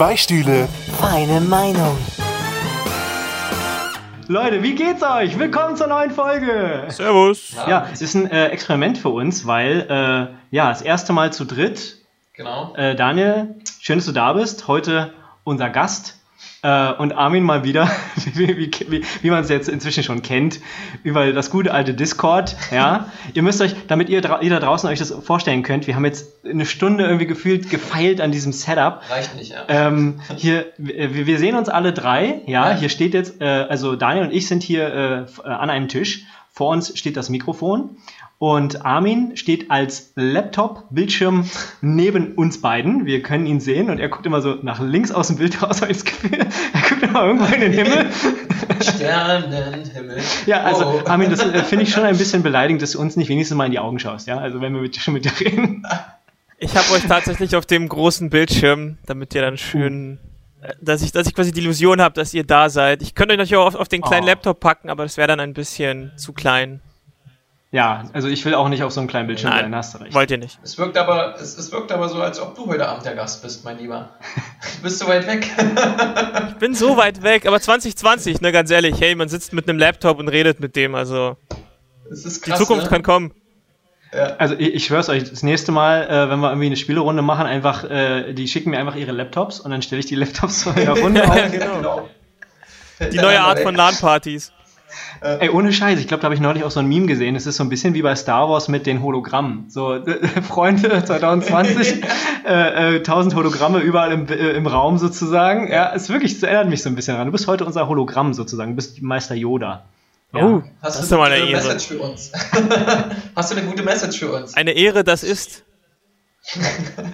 Zwei Stühle. Feine Meinung. Leute, wie geht's euch? Willkommen zur neuen Folge. Servus. Ja, es ist ein äh, Experiment für uns, weil äh, ja das erste Mal zu dritt. Genau. Äh, Daniel, schön, dass du da bist. Heute unser Gast. Äh, und Armin mal wieder, wie, wie, wie, wie man es jetzt inzwischen schon kennt, über das gute alte Discord. Ja, ihr müsst euch, damit ihr, dra ihr da draußen euch das vorstellen könnt, wir haben jetzt eine Stunde irgendwie gefühlt gefeilt an diesem Setup. Reicht nicht, ja. Ähm, hier, wir, wir sehen uns alle drei. Ja, Ja. hier steht jetzt, äh, also Daniel und ich sind hier äh, äh, an einem Tisch. Vor uns steht das Mikrofon und Armin steht als Laptop-Bildschirm neben uns beiden. Wir können ihn sehen und er guckt immer so nach links aus dem Bild raus, habe ich das Gefühl. Er guckt immer irgendwo in den Himmel. Sternenhimmel. Ja, also Oh. Armin, das äh, finde ich schon ein bisschen beleidigend, dass du uns nicht wenigstens mal in die Augen schaust. Ja, also wenn wir mit, schon mit dir reden. Ich habe euch tatsächlich auf dem großen Bildschirm, damit ihr dann schön, äh, dass ich, dass ich quasi die Illusion habe, dass ihr da seid. Ich könnte euch natürlich auch auf, auf den kleinen Oh. Laptop packen, aber das wäre dann ein bisschen zu klein. Ja, also ich will auch nicht auf so einem kleinen Bildschirm Nein, sein, hast du recht. Wollt ihr nicht? Es wirkt aber, es, es wirkt aber so, als ob du heute Abend der Gast bist, mein Lieber. Du bist so weit weg. Ich bin so weit weg, aber 2020, ne, ganz ehrlich, hey, man sitzt mit einem Laptop und redet mit dem, also Das ist die krass. Zukunft ne? kann kommen. Also ich, ich schwör's euch, das nächste Mal, äh, wenn wir irgendwie eine Spielerunde machen, einfach, äh, die schicken mir einfach ihre Laptops und dann stelle ich die Laptops in der Runde auf. Ja, genau. Die neue Art von LAN-Partys. Ey, ohne Scheiß, ich glaube, da habe ich neulich auch so ein Meme gesehen. Es ist so ein bisschen wie bei Star Wars mit den Hologrammen. So, äh, Freunde 2020, äh, äh, 1000 Hologramme überall im, äh, im Raum sozusagen. Ja, es wirklich, es erinnert mich so ein bisschen daran. Du bist heute unser Hologramm sozusagen, du bist Meister Yoda. Ja. Oh, Hast das ist du eine eine gute Ehre. Message für uns? Hast du eine gute Message für uns? Eine Ehre, das ist.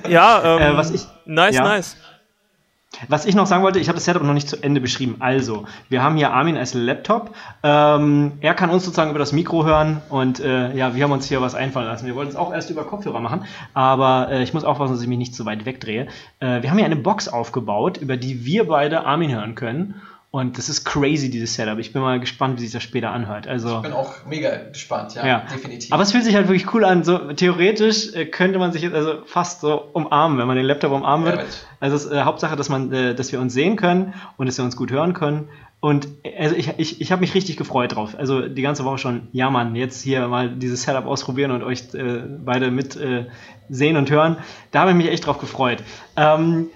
Ja, ähm, Äh, was ich- nice, ja. nice. Was ich noch sagen wollte, ich habe das Setup noch nicht zu Ende beschrieben. Also, wir haben hier Armin als Laptop. Ähm, er kann uns sozusagen über das Mikro hören und äh, ja, wir haben uns hier was einfallen lassen. Wir wollten es auch erst über Kopfhörer machen, aber äh, ich muss aufpassen, dass ich mich nicht zu weit wegdrehe. Äh, wir haben hier eine Box aufgebaut, über die wir beide Armin hören können. Und das ist crazy, dieses Setup. Ich bin mal gespannt, wie sich das später anhört. Also, Ich bin auch mega gespannt, ja, ja, definitiv. Aber es fühlt sich halt wirklich cool an. So theoretisch äh, könnte man sich jetzt also fast so umarmen, wenn man den Laptop umarmen Ja, würde. mit- Also ist äh, Hauptsache, dass man, äh, dass wir uns sehen können und dass wir uns gut hören können. Und äh, also ich, ich, ich habe mich richtig gefreut drauf. Also die ganze Woche schon, ja Mann, jetzt hier mal dieses Setup ausprobieren und euch äh, beide mit äh, sehen und hören. Da habe ich mich echt drauf gefreut. Ähm,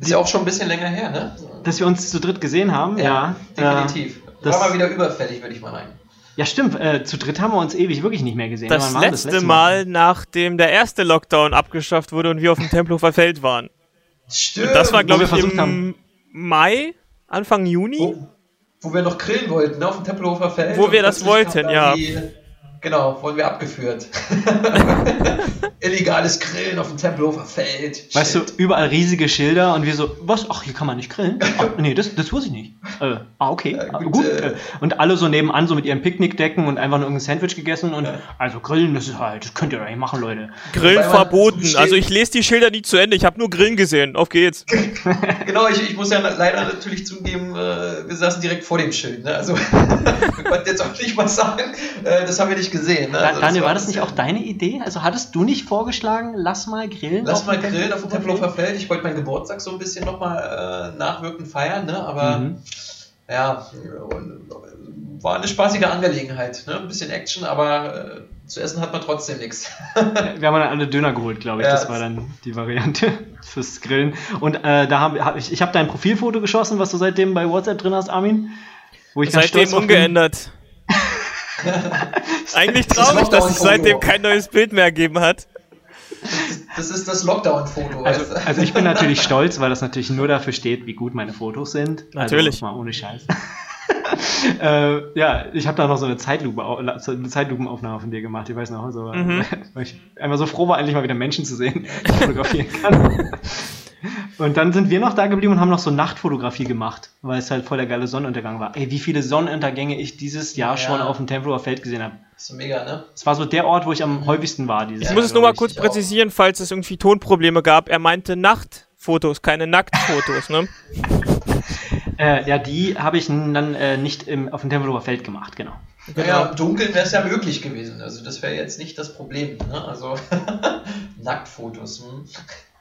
ist ja auch schon ein bisschen länger her, ne? dass wir uns zu dritt gesehen haben, ja. definitiv. Äh, das- War mal wieder überfällig, würde ich mal sagen. ja, stimmt. Äh, zu dritt haben wir uns ewig wirklich nicht mehr gesehen. Das Wann war letzte Mal, nachdem der erste Lockdown abgeschafft wurde und wir auf dem Tempelhofer Feld waren. Stimmt. Das war, glaube ich, versucht im haben- Mai, Anfang Juni. wo, wo wir noch grillen wollten, ne, auf dem Tempelhofer Feld. Wo wir das wollten, ja. Die, genau, wurden wir abgeführt. Illegales Grillen auf dem Tempelhofer Feld. Weißt du, Shit. überall riesige Schilder und wir so, was? Ach, hier kann man nicht grillen? Ach, nee, das, das wusste ich nicht. Äh, ah, okay. Ja, Ah, gut, gut. äh, äh, und alle so nebenan so mit ihren Picknickdecken und einfach nur irgendein Sandwich gegessen und also grillen, das ist halt, das könnt ihr doch nicht machen, Leute. Grillen verboten. Also ich lese die Schilder nie zu Ende. Ich habe nur Grillen gesehen. Auf geht's. Genau, ich, ich muss ja leider natürlich zugeben, äh, wir saßen direkt vor dem Schild. Ne? Also, wir konnten jetzt auch nicht mal sagen, äh, das haben wir nicht gesehen. Ne? Da, Also, Daniel, war das nicht auch deine Idee? Also hattest du nicht vorgeschlagen, lass mal grillen? Lass auf mal dem grillen auf dem Tempelhofer Feld. Ich wollte meinen Geburtstag so ein bisschen nochmal äh, nachwirkend feiern, ne? aber Mhm. ja, war eine spaßige Angelegenheit. Ne? Ein bisschen Action, aber äh, zu essen hat man trotzdem nichts. Wir haben dann alle Döner geholt, glaube ich. Ja, das das- war dann die Variante fürs Grillen. Und äh, da habe hab ich, ich habe dein Profilfoto geschossen, was du seitdem bei WhatsApp drin hast, Armin. Wo ich ganz Seitdem stolz Eigentlich Das traurig, dass es seitdem kein neues Bild mehr gegeben hat. Das ist das Lockdown-Foto. Also, also ich bin natürlich stolz, weil das natürlich nur dafür steht, wie gut meine Fotos sind. Natürlich. Also mal ohne Scheiß. äh, ja, ich habe da noch so eine, Zeitlupe, eine Zeitlupenaufnahme von dir gemacht. Ich weiß noch, so, Mhm. weil ich einfach so froh war, endlich mal wieder Menschen zu sehen, die ich fotografieren kann. Und dann sind wir noch da geblieben und haben noch so Nachtfotografie gemacht, weil es halt voll der geile Sonnenuntergang war. Ey, wie viele Sonnenuntergänge ich dieses Jahr Ja. schon auf dem Tempelhofer Feld gesehen habe. so mega, ne? Es war so der Ort, wo ich am häufigsten war dieses Ja, Ich Jahr. muss es nur mal kurz ich auch. präzisieren, falls es irgendwie Tonprobleme gab. Er meinte Nachtfotos, keine Nacktfotos, ne? Äh, ja, die habe ich dann äh, nicht im, auf dem Tempelhofer Feld gemacht, genau. Naja, im Dunkeln wäre es ja möglich gewesen. Also das wäre jetzt nicht das Problem. Ne? Also Nacktfotos. Hm?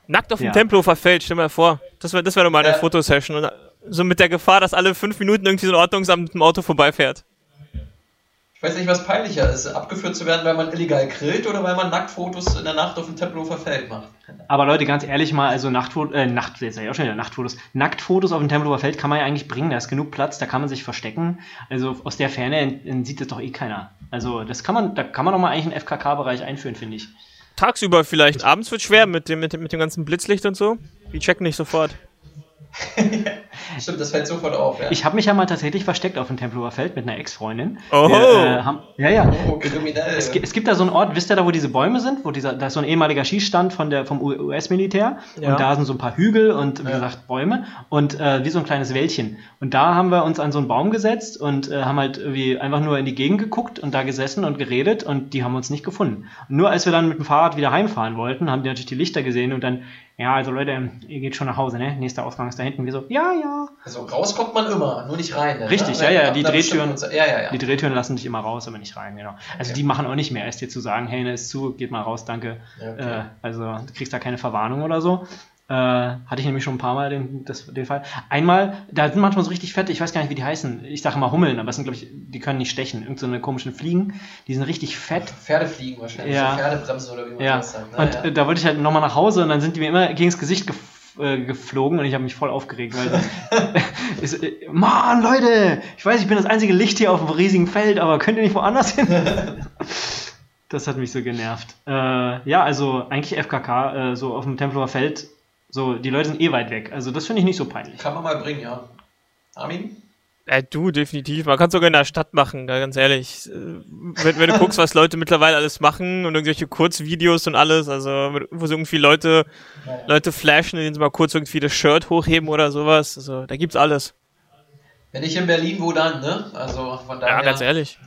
Nackt auf dem Ja. Tempelhofer Feld, stell mal vor. Das wäre das wär doch mal eine Ja. Fotosession. Und so mit der Gefahr, dass alle fünf Minuten irgendwie so ein Ordnungsamt mit dem Auto vorbeifährt. Ich weiß nicht, was peinlicher ist, abgeführt zu werden, weil man illegal grillt oder weil man Nacktfotos in der Nacht auf dem Tempelhofer Feld macht. Aber Leute, ganz ehrlich mal, also Nachtfotos, äh, Nacht, jetzt sag ich auch schon wieder Nachtfotos. Nacktfotos auf dem Tempelhofer Feld kann man ja eigentlich bringen, da ist genug Platz, da kann man sich verstecken. Also aus der Ferne äh, sieht das doch eh keiner. Also das kann man, da kann man doch mal eigentlich einen FKK-Bereich einführen, finde ich. Tagsüber vielleicht. Abends wird schwer mit dem, mit, dem, mit dem ganzen Blitzlicht und so. Die checken nicht sofort. Stimmt, das fällt sofort auf, ja. Ich habe mich ja mal tatsächlich versteckt auf dem Tempelhofer Feld mit einer Ex-Freundin. Oho. Wir, äh, haben, ja, ja. oh, kriminell. Es, es gibt da so einen Ort, wisst ihr da, wo diese Bäume sind? Wo dieser, da ist so ein ehemaliger Schießstand von der, vom US-Militär. Ja. Und da sind so ein paar Hügel und, wie Ja. gesagt, Bäume. Und äh, wie so ein kleines Wäldchen. Und da haben wir uns an so einen Baum gesetzt und äh, haben halt irgendwie einfach nur in die Gegend geguckt und da gesessen und geredet und die haben uns nicht gefunden. Und nur als wir dann mit dem Fahrrad wieder heimfahren wollten, haben die natürlich die Lichter gesehen und dann, ja, also Leute, ihr geht schon nach Hause, ne? Nächster Ausgang ist da hinten. Wir so, ja, ja. also raus kommt man immer, nur nicht rein. Ne? Richtig, ja, ja, ab die Drehtüren- Zeit- Ja, ja, ja. Die Drehtüren lassen dich immer raus, aber nicht rein, genau. Also Okay. die machen auch nicht mehr, als dir zu sagen, hey, ne, ist zu, geht mal raus, danke. Ja, okay. Äh, also du kriegst da keine Verwarnung oder so. Äh, hatte ich nämlich schon ein paar Mal den, das, den Fall. Einmal, da sind manchmal so richtig fette, ich weiß gar nicht, wie die heißen. Ich sage immer Hummeln, aber es sind, glaube ich, die können nicht stechen. Irgend so eine komischen Fliegen, die sind richtig fett. Pferdefliegen wahrscheinlich, Ja. so Pferdebremsen oder wie man Ja, das sagt. ne? und ja. da wollte ich halt nochmal nach Hause und dann sind die mir immer gegens Gesicht gef äh, geflogen und ich habe mich voll aufgeregt, weil ist, äh, Mann, Leute, ich weiß, ich bin das einzige Licht hier auf dem riesigen Feld, aber könnt ihr nicht woanders hin? das hat mich so genervt. Äh, ja, also eigentlich FKK, äh, so auf dem Tempelhofer Feld, so, die Leute sind eh weit weg. Also das finde ich nicht so peinlich. Kann man mal bringen, ja. Armin? Äh, du, definitiv. Man kann es sogar in der Stadt machen, ganz ehrlich. Äh, Wenn, wenn du guckst, was Leute mittlerweile alles machen und irgendwelche Kurzvideos und alles, also wo so irgendwie Leute, Ja. Leute flashen, indem sie mal kurz irgendwie das Shirt hochheben oder sowas. Also da gibt's alles. Wenn ich in Berlin, wo dann, ne? Also von daher. Ja, ganz ehrlich.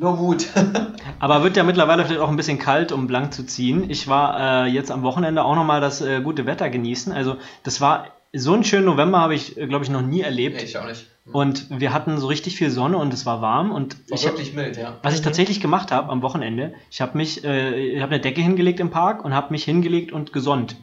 Nur Mut. Aber wird ja mittlerweile vielleicht auch ein bisschen kalt, um blank zu ziehen. Ich war äh, jetzt am Wochenende auch nochmal das äh, gute Wetter genießen. Also das war so einen schönen November habe ich, äh, glaube ich, noch nie erlebt. nee, ich auch nicht. Und wir hatten so richtig viel Sonne und es war warm. Und War ich, wirklich mild, ja. was ich tatsächlich gemacht habe am Wochenende, ich habe mich, äh, ich habe eine Decke hingelegt im Park und habe mich hingelegt und gesonnt.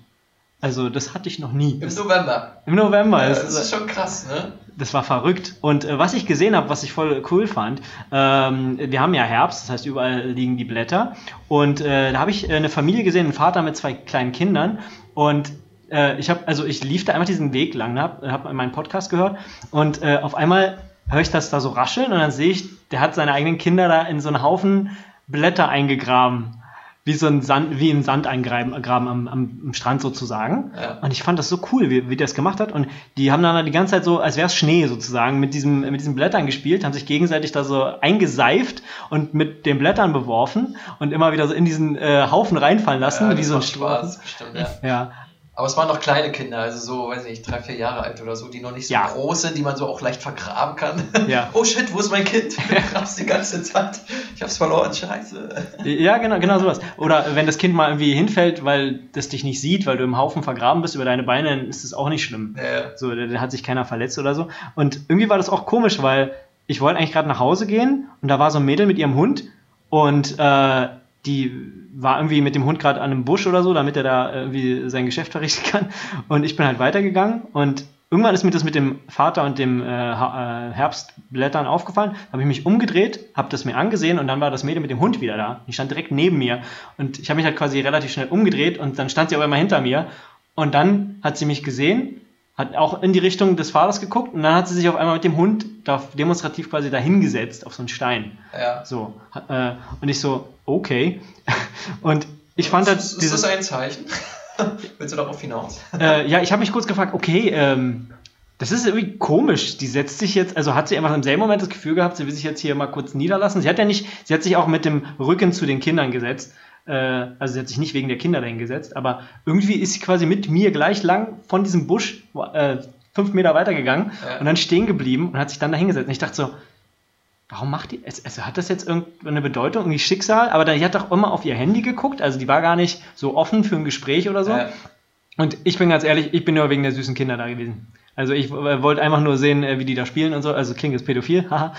Also das hatte ich noch nie. Im November. Im November. Ja, das, das ist schon krass, ne? das war verrückt. Und äh, was ich gesehen habe, was ich voll cool fand, ähm, wir haben ja Herbst, das heißt überall liegen die Blätter. Und äh, da habe ich äh, eine Familie gesehen, einen Vater mit zwei kleinen Kindern. Und äh, ich habe, also ich lief da einfach diesen Weg lang, habe hab meinen Podcast gehört und äh, auf einmal höre ich das da so rascheln und dann sehe ich, der hat seine eigenen Kinder da in so einen Haufen Blätter eingegraben. Wie so ein Sand, wie im Sand eingraben graben am, am, Strand sozusagen. Ja. Und ich fand das so cool, wie, wie der das gemacht hat. Und die haben dann die ganze Zeit so, als wäre es Schnee sozusagen, mit, diesem, mit diesen Blättern gespielt, haben sich gegenseitig da so eingeseift und mit den Blättern beworfen und immer wieder so in diesen äh, Haufen reinfallen lassen, Ja, wie das so ein. Spaß, bestimmt, ja. Ja, Aber es waren noch kleine Kinder, also so, weiß nicht, drei, vier Jahre alt oder so, die noch nicht so Ja. groß sind, die man so auch leicht vergraben kann. Ja. oh shit, wo ist mein Kind? Ich grab's die ganze Zeit. Ich hab's verloren, scheiße. ja genau, genau sowas. Oder wenn das Kind mal irgendwie hinfällt, weil das dich nicht sieht, weil du im Haufen vergraben bist über deine Beine, dann ist das auch nicht schlimm. Ja. So, da, da hat sich keiner verletzt oder so. Und irgendwie war das auch komisch, weil ich wollte eigentlich gerade nach Hause gehen und da war so ein Mädel mit ihrem Hund und äh, die war irgendwie mit dem Hund gerade an einem Busch oder so, damit er da irgendwie sein Geschäft verrichten kann. Und ich bin halt weitergegangen und irgendwann ist mir das mit dem Vater und dem äh, äh, Herbstblättern aufgefallen. Habe ich mich umgedreht, habe das mir angesehen und dann war das Mädel mit dem Hund wieder da. Die stand direkt neben mir und ich habe mich halt quasi relativ schnell umgedreht und dann stand sie aber immer hinter mir und dann hat sie mich gesehen, hat auch in die Richtung des Vaters geguckt und dann hat sie sich auf einmal mit dem Hund da demonstrativ quasi dahingesetzt auf so einen Stein. ja. So. Äh, und ich so, okay. Und ich fand halt ist, ist dieses. das ein Zeichen? Willst du darauf hinaus? Äh, ja, ich habe mich kurz gefragt, okay, ähm, das ist irgendwie komisch. Die setzt sich jetzt, also hat sie einfach im selben Moment das Gefühl gehabt, sie will sich jetzt hier mal kurz niederlassen. Sie hat ja nicht, sie hat sich auch mit dem Rücken zu den Kindern gesetzt. Äh, also sie hat sich nicht wegen der Kinder dahin gesetzt, aber irgendwie ist sie quasi mit mir gleich lang von diesem Busch äh, fünf Meter weitergegangen Ja. und dann stehen geblieben und hat sich dann da hingesetzt. Und ich dachte so, warum macht die, es- also hat das jetzt irgendeine Bedeutung, irgendwie Schicksal? Aber dann, die hat doch immer auf ihr Handy geguckt, also die war gar nicht so offen für ein Gespräch oder so. Ja. Und ich bin ganz ehrlich, ich bin nur wegen der süßen Kinder da gewesen. Also ich äh, wollte einfach nur sehen, äh, wie die da spielen und so. Also klingt jetzt pädophil, haha.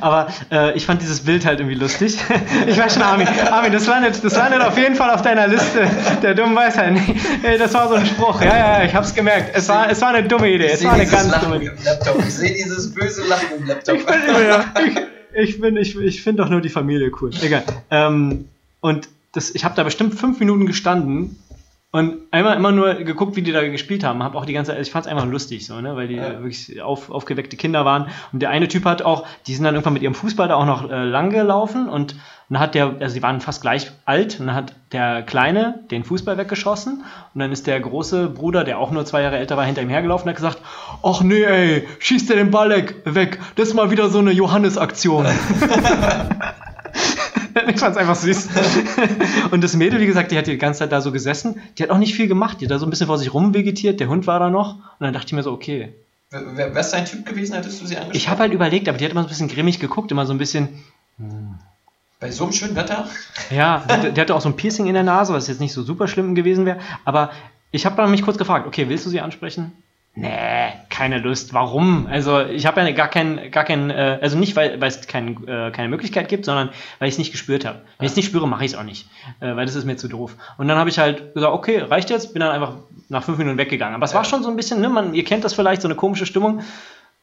Aber äh, ich fand dieses Bild halt irgendwie lustig. ich weiß schon, Armin, Armin, das landet, das landet auf jeden Fall auf deiner Liste der dummen Weisheiten. Ey, das war so ein Spruch. Ja, ja, ich hab's gemerkt. Es war, es war eine dumme Idee. Es war eine ganz Lachen dumme Idee. Ich sehe dieses böse Lachen im Laptop. Ich bin, ja, ich, ich bin, ich, ich finde doch nur die Familie cool. Egal. Ähm, und das, ich habe da bestimmt fünf Minuten gestanden und einmal immer nur geguckt, wie die da gespielt haben. Hab auch die ganze, ich fand es einfach lustig, so, ne, weil die Ja. wirklich auf, aufgeweckte Kinder waren. Und der eine Typ hat auch, die sind dann irgendwann mit ihrem Fußball da auch noch äh, lang gelaufen und dann hat der, also die waren fast gleich alt, und dann hat der Kleine den Fußball weggeschossen und dann ist der große Bruder, der auch nur zwei Jahre älter war, hinter ihm hergelaufen und hat gesagt, ach nee, ey, schießt der den Ball weg, weg. das ist mal wieder so eine Johannes-Aktion. Ich fand's einfach süß. Und das Mädel, wie gesagt, die hat die ganze Zeit da so gesessen. Die hat auch nicht viel gemacht. Die hat da so ein bisschen vor sich rumvegetiert. Der Hund war da noch. Und dann dachte ich mir so, okay. Wer wär's dein Typ gewesen, hättest du sie angeschaut? Ich habe halt überlegt, aber die hat immer so ein bisschen grimmig geguckt. Immer so ein bisschen, Bei so einem schönen Wetter? ja, die, die hatte auch so ein Piercing in der Nase, was jetzt nicht so super schlimm gewesen wäre. Aber ich habe dann mich kurz gefragt, okay, willst du sie ansprechen? Nee, keine Lust. Warum? Also ich habe ja gar keinen, gar keinen, äh, also nicht, weil, es kein, äh, keine Möglichkeit gibt, sondern weil ich es nicht gespürt habe. Wenn ich es nicht spüre, mache ich es auch nicht, äh, weil das ist mir zu doof. Und dann habe ich halt gesagt, okay, reicht jetzt, bin dann einfach nach fünf Minuten weggegangen. Aber es war schon so ein bisschen, ne, man, ihr kennt das vielleicht, so eine komische Stimmung.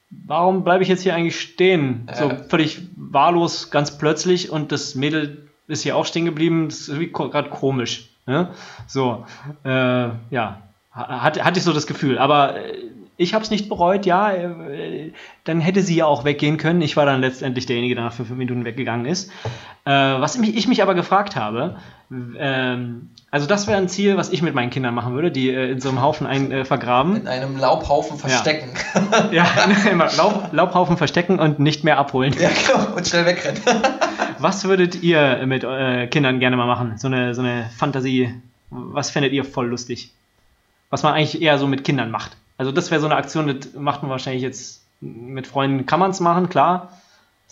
Warum bleibe ich jetzt hier eigentlich stehen? So völlig wahllos, ganz plötzlich und das Mädel ist hier auch stehen geblieben. Das ist irgendwie gerade komisch. Ne? So, äh, ja, Ha- hatte, ich so das Gefühl. Aber äh, ich habe es nicht bereut, ja. Äh, dann hätte sie ja auch weggehen können. Ich war dann letztendlich derjenige, der nach fünf Minuten weggegangen ist. Äh, was mich, ich mich aber gefragt habe, ähm, also das wäre ein Ziel, was ich mit meinen Kindern machen würde, die äh, in so einem Haufen ein, äh, vergraben. In einem Laubhaufen verstecken. Ja, immer Laub, Laubhaufen verstecken und nicht mehr abholen. Ja, genau. Und schnell wegrennen. Was würdet ihr mit Kindern gerne mal machen? So eine, so eine Fantasie. Was fändet ihr voll lustig? Was man eigentlich eher so mit Kindern macht. Also das wäre so eine Aktion, das macht man wahrscheinlich jetzt mit Freunden, kann man es machen, klar.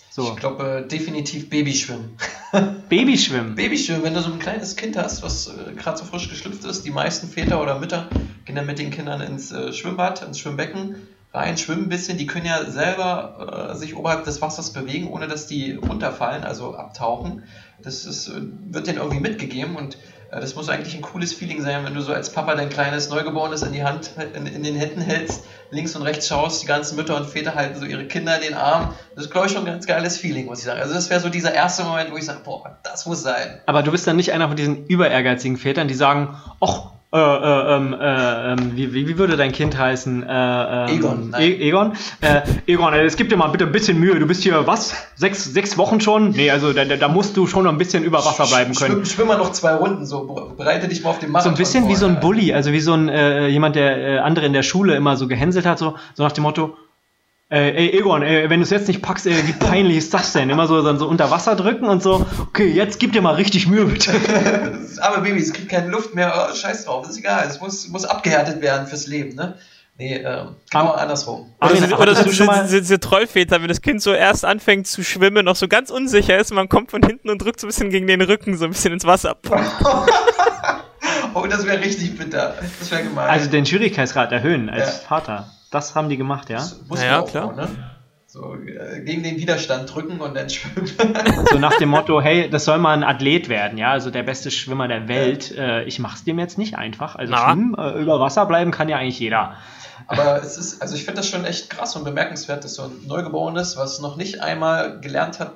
So, Ich glaube, definitiv Babyschwimmen. Babyschwimmen. Babyschwimmen, wenn du so ein kleines Kind hast, was äh, gerade so frisch geschlüpft ist, die meisten Väter oder Mütter gehen dann mit den Kindern ins äh, Schwimmbad, ins Schwimmbecken rein, schwimmen ein bisschen. Die können ja selber äh, sich oberhalb des Wassers bewegen, ohne dass die runterfallen, also abtauchen. Das ist, äh, wird denen irgendwie mitgegeben und äh, das muss eigentlich ein cooles Feeling sein, wenn du so als Papa dein kleines Neugeborenes in die Hand, in, in den Händen hältst, links und rechts schaust, die ganzen Mütter und Väter halten so ihre Kinder in den Arm. Das ist, glaube ich, schon ein ganz geiles Feeling, muss ich sagen. Also das wäre so dieser erste Moment, wo ich sage, boah, das muss sein. Aber du bist dann nicht einer von diesen überehrgeizigen Vätern, die sagen, ach, äh, äh, ähm, äh, ähm, wie, wie, wie würde dein Kind heißen? Äh, ähm, Egon, nein. E Egon? Äh, Egon, äh, es gibt dir mal bitte ein bisschen Mühe. Du bist hier, was? Sechs, sechs Wochen schon? Nee, also da, da musst du schon noch ein bisschen über Wasser bleiben können. Schwimm, schwimm mal noch zwei Runden, so bereite dich mal auf den So Marathon ein bisschen wie vor, so ein. Bully, also wie so ein äh, jemand, der äh, andere in der Schule immer so gehänselt hat, so, so nach dem Motto, äh, ey Egon, ey, wenn du es jetzt nicht packst, ey, wie peinlich ist das denn? Immer so dann so unter Wasser drücken und so, okay, jetzt gib dir mal richtig Mühe, bitte. Das arme Baby, es kriegt keine Luft mehr, oh, scheiß drauf, ist egal, es muss, muss abgehärtet werden fürs Leben, ne? Nee, äh, genau Aber- andersrum. Oder, Armin, so, oder so, du schon mal- diese, diese Trollväter, wenn das Kind so erst anfängt zu schwimmen, noch so ganz unsicher ist, man kommt von hinten und drückt so ein bisschen gegen den Rücken, so ein bisschen ins Wasser. Oh, das wäre richtig bitter. Das wäre gemein. Also den Schwierigkeitsgrad erhöhen als Ja. Vater. Das haben die gemacht, ja. Das muss Ja, auch klar. ne? So, äh, gegen den Widerstand drücken und dann schwimmen. So nach dem Motto, hey, das soll mal ein Athlet werden, ja, also der beste Schwimmer der Welt. Äh, ich mach's dem jetzt nicht einfach. Also Na. schwimmen, äh, über Wasser bleiben kann ja eigentlich jeder. Aber es ist, also ich finde das schon echt krass und bemerkenswert, dass so ein Neugeborenes, was noch nicht einmal gelernt hat,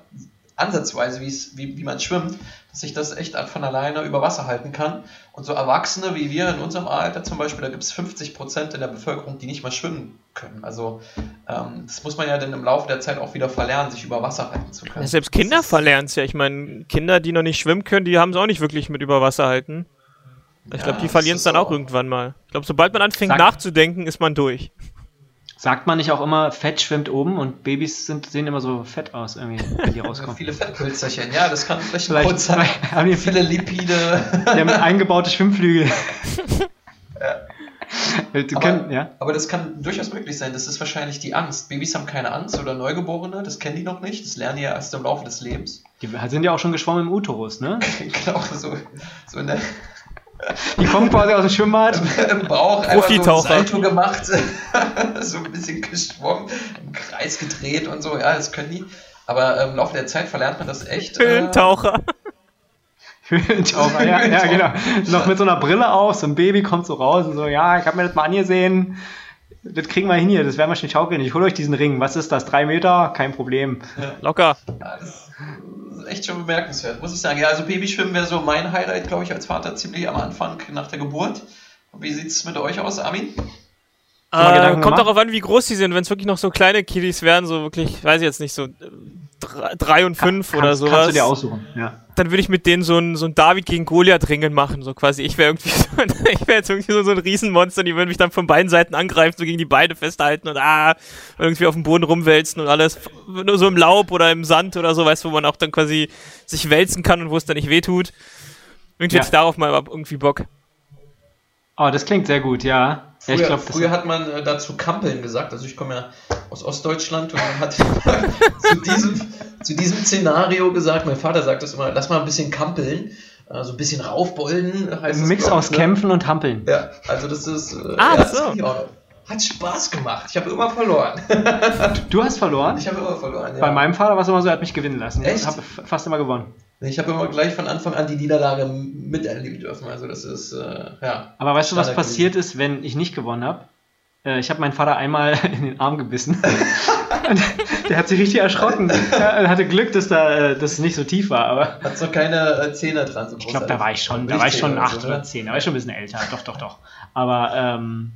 ansatzweise, wie, es, wie, wie man schwimmt, dass sich das echt von alleine über Wasser halten kann. Und so Erwachsene wie wir in unserem Alter zum Beispiel, da gibt es 50 Prozent in der Bevölkerung, die nicht mal schwimmen können. Also ähm, das muss man ja dann im Laufe der Zeit auch wieder verlernen, sich über Wasser halten zu können. Ja, selbst Kinder verlernen es ja. Ich meine, Kinder, die noch nicht schwimmen können, die haben es auch nicht wirklich mit über Wasser halten. Ich Ja, glaube, die verlieren es dann auch auch- irgendwann mal. Ich glaube, sobald man anfängt Sag- nachzudenken, ist man durch. Sagt man nicht auch immer, Fett schwimmt oben und Babys sind, sehen immer so fett aus, irgendwie, wenn die rauskommen. viele Fettpölzerchen, ja, das kann vielleicht ein Vielleicht- Grund sein. haben die- viele Lipide. Die haben eingebaute Schwimmflügel. Wir Aber- können, ja. Aber das kann durchaus möglich sein. Das ist wahrscheinlich die Angst. Babys haben keine Angst oder Neugeborene, das kennen die noch nicht. Das lernen die ja erst im Laufe des Lebens. Die sind ja auch schon geschwommen im Uterus, ne? genau, so, so in der. Die kommen quasi aus dem Schwimmbad. Im Bauch einfach so ein Salto gemacht, so ein bisschen geschwommen, im Kreis gedreht und so. Ja, das können die. Aber im Laufe der Zeit verlernt man das echt. Höhlentaucher. Äh, Höhlentaucher, ja, ja, genau. Noch mit so einer Brille auf, so ein Baby kommt so raus und so, ja, ich habe mir das mal angesehen. Das kriegen wir hin hier, das werden wir schon schaukeln. Ich hole euch diesen Ring. Was ist das? Drei Meter? Kein Problem. Ja. Locker. Ja, das echt schon bemerkenswert, muss ich sagen. Ja, also Babyschwimmen wäre so mein Highlight, glaube ich, als Vater ziemlich am Anfang nach der Geburt. Wie sieht es mit euch aus, Armin? Äh, kommt darauf an, wie groß die sind. Wenn es wirklich noch so kleine Kiddies wären, so wirklich, weiß ich jetzt nicht, so drei und fünf Kann, oder kannst, sowas. Kannst du dir aussuchen, ja. Dann würde ich mit denen so ein, so ein David gegen Goliath-Ringen machen, so quasi. Ich wäre irgendwie so, ich wäre jetzt irgendwie so, so ein Riesenmonster, die würden mich dann von beiden Seiten angreifen, so gegen die Beine festhalten und ah, irgendwie auf dem Boden rumwälzen und alles. Nur so im Laub oder im Sand oder so, weißt du, wo man auch dann quasi sich wälzen kann und wo es dann nicht wehtut. Irgendwie ja. hätte ich darauf mal irgendwie Bock. Oh, das klingt sehr gut, ja. Früher, ja, glaub, früher hat man äh, dazu Kampeln gesagt. Also ich komme ja aus Ostdeutschland und man hat zu, diesem, zu diesem Szenario gesagt, mein Vater sagt das immer, lass mal ein bisschen kampeln. Also ein bisschen raufbolden heißt Ein Mix aus ne? Kämpfen und Hampeln. Ja, also das ist. Äh, ah, ja, so. Hat Spaß gemacht. Ich habe immer verloren. du hast verloren? Ich habe immer verloren, ja. Bei meinem Vater war es immer so, er hat mich gewinnen lassen. Echt? Ich habe fast immer gewonnen. Ich habe immer gleich von Anfang an die Niederlage miterleben dürfen. Also das ist, äh, ja. Aber weißt du, was passiert ist, wenn ich nicht gewonnen habe? Äh, ich habe meinen Vater einmal in den Arm gebissen. der hat sich richtig erschrocken. Er hatte Glück, dass da äh, das nicht so tief war. Aber hat so keine äh, Zähne dran. So ich glaube, da war ich schon, da war ich schon acht oder zehn. Da war ich schon ein bisschen älter. Doch, doch, doch. Aber ähm,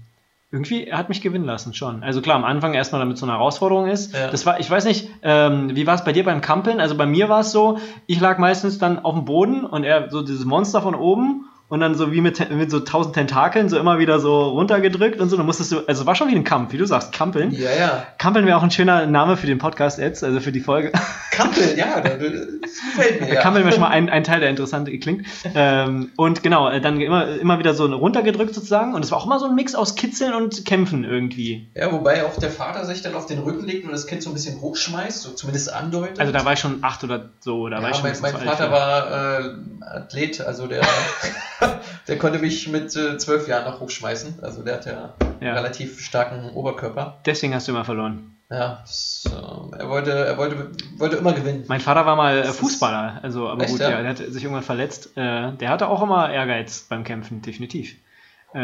irgendwie, er hat mich gewinnen lassen, schon. Also klar, am Anfang erstmal damit so eine Herausforderung ist. Ja. Das war, ich weiß nicht, ähm, wie war es bei dir beim Kampeln? Also bei mir war es so, ich lag meistens dann auf dem Boden und er so dieses Monster von oben und dann so wie mit, mit so tausend Tentakeln so immer wieder so runtergedrückt und so. Dann musstest du, also war schon wie ein Kampf, wie du sagst, Kampeln. Ja, ja. Kampeln wäre auch ein schöner Name für den Podcast jetzt, also für die Folge. Kampeln, ja, das gefällt mir. Ja. Kampeln wäre schon mal ein, ein Teil, der interessant klingt. ähm, und genau, äh, dann immer, immer wieder so runtergedrückt sozusagen. Und es war auch immer so ein Mix aus Kitzeln und Kämpfen irgendwie. Ja, wobei auch der Vater sich dann auf den Rücken legt und das Kind so ein bisschen hochschmeißt, so zumindest andeutet. Also da war ich schon acht oder so. Da ja, war ich schon mein, mein Vater war äh, Athlet, also der, der konnte mich mit äh, zwölf Jahren noch hochschmeißen. Also der hat ja, ja. relativ starken Oberkörper. Deswegen hast du immer verloren. Ja, das, äh, er, wollte, er wollte, wollte immer gewinnen. Mein Vater war mal das Fußballer, also aber Echt, gut, ja? ja, der hat sich irgendwann verletzt. Äh, der hatte auch immer Ehrgeiz beim Kämpfen, definitiv. Äh,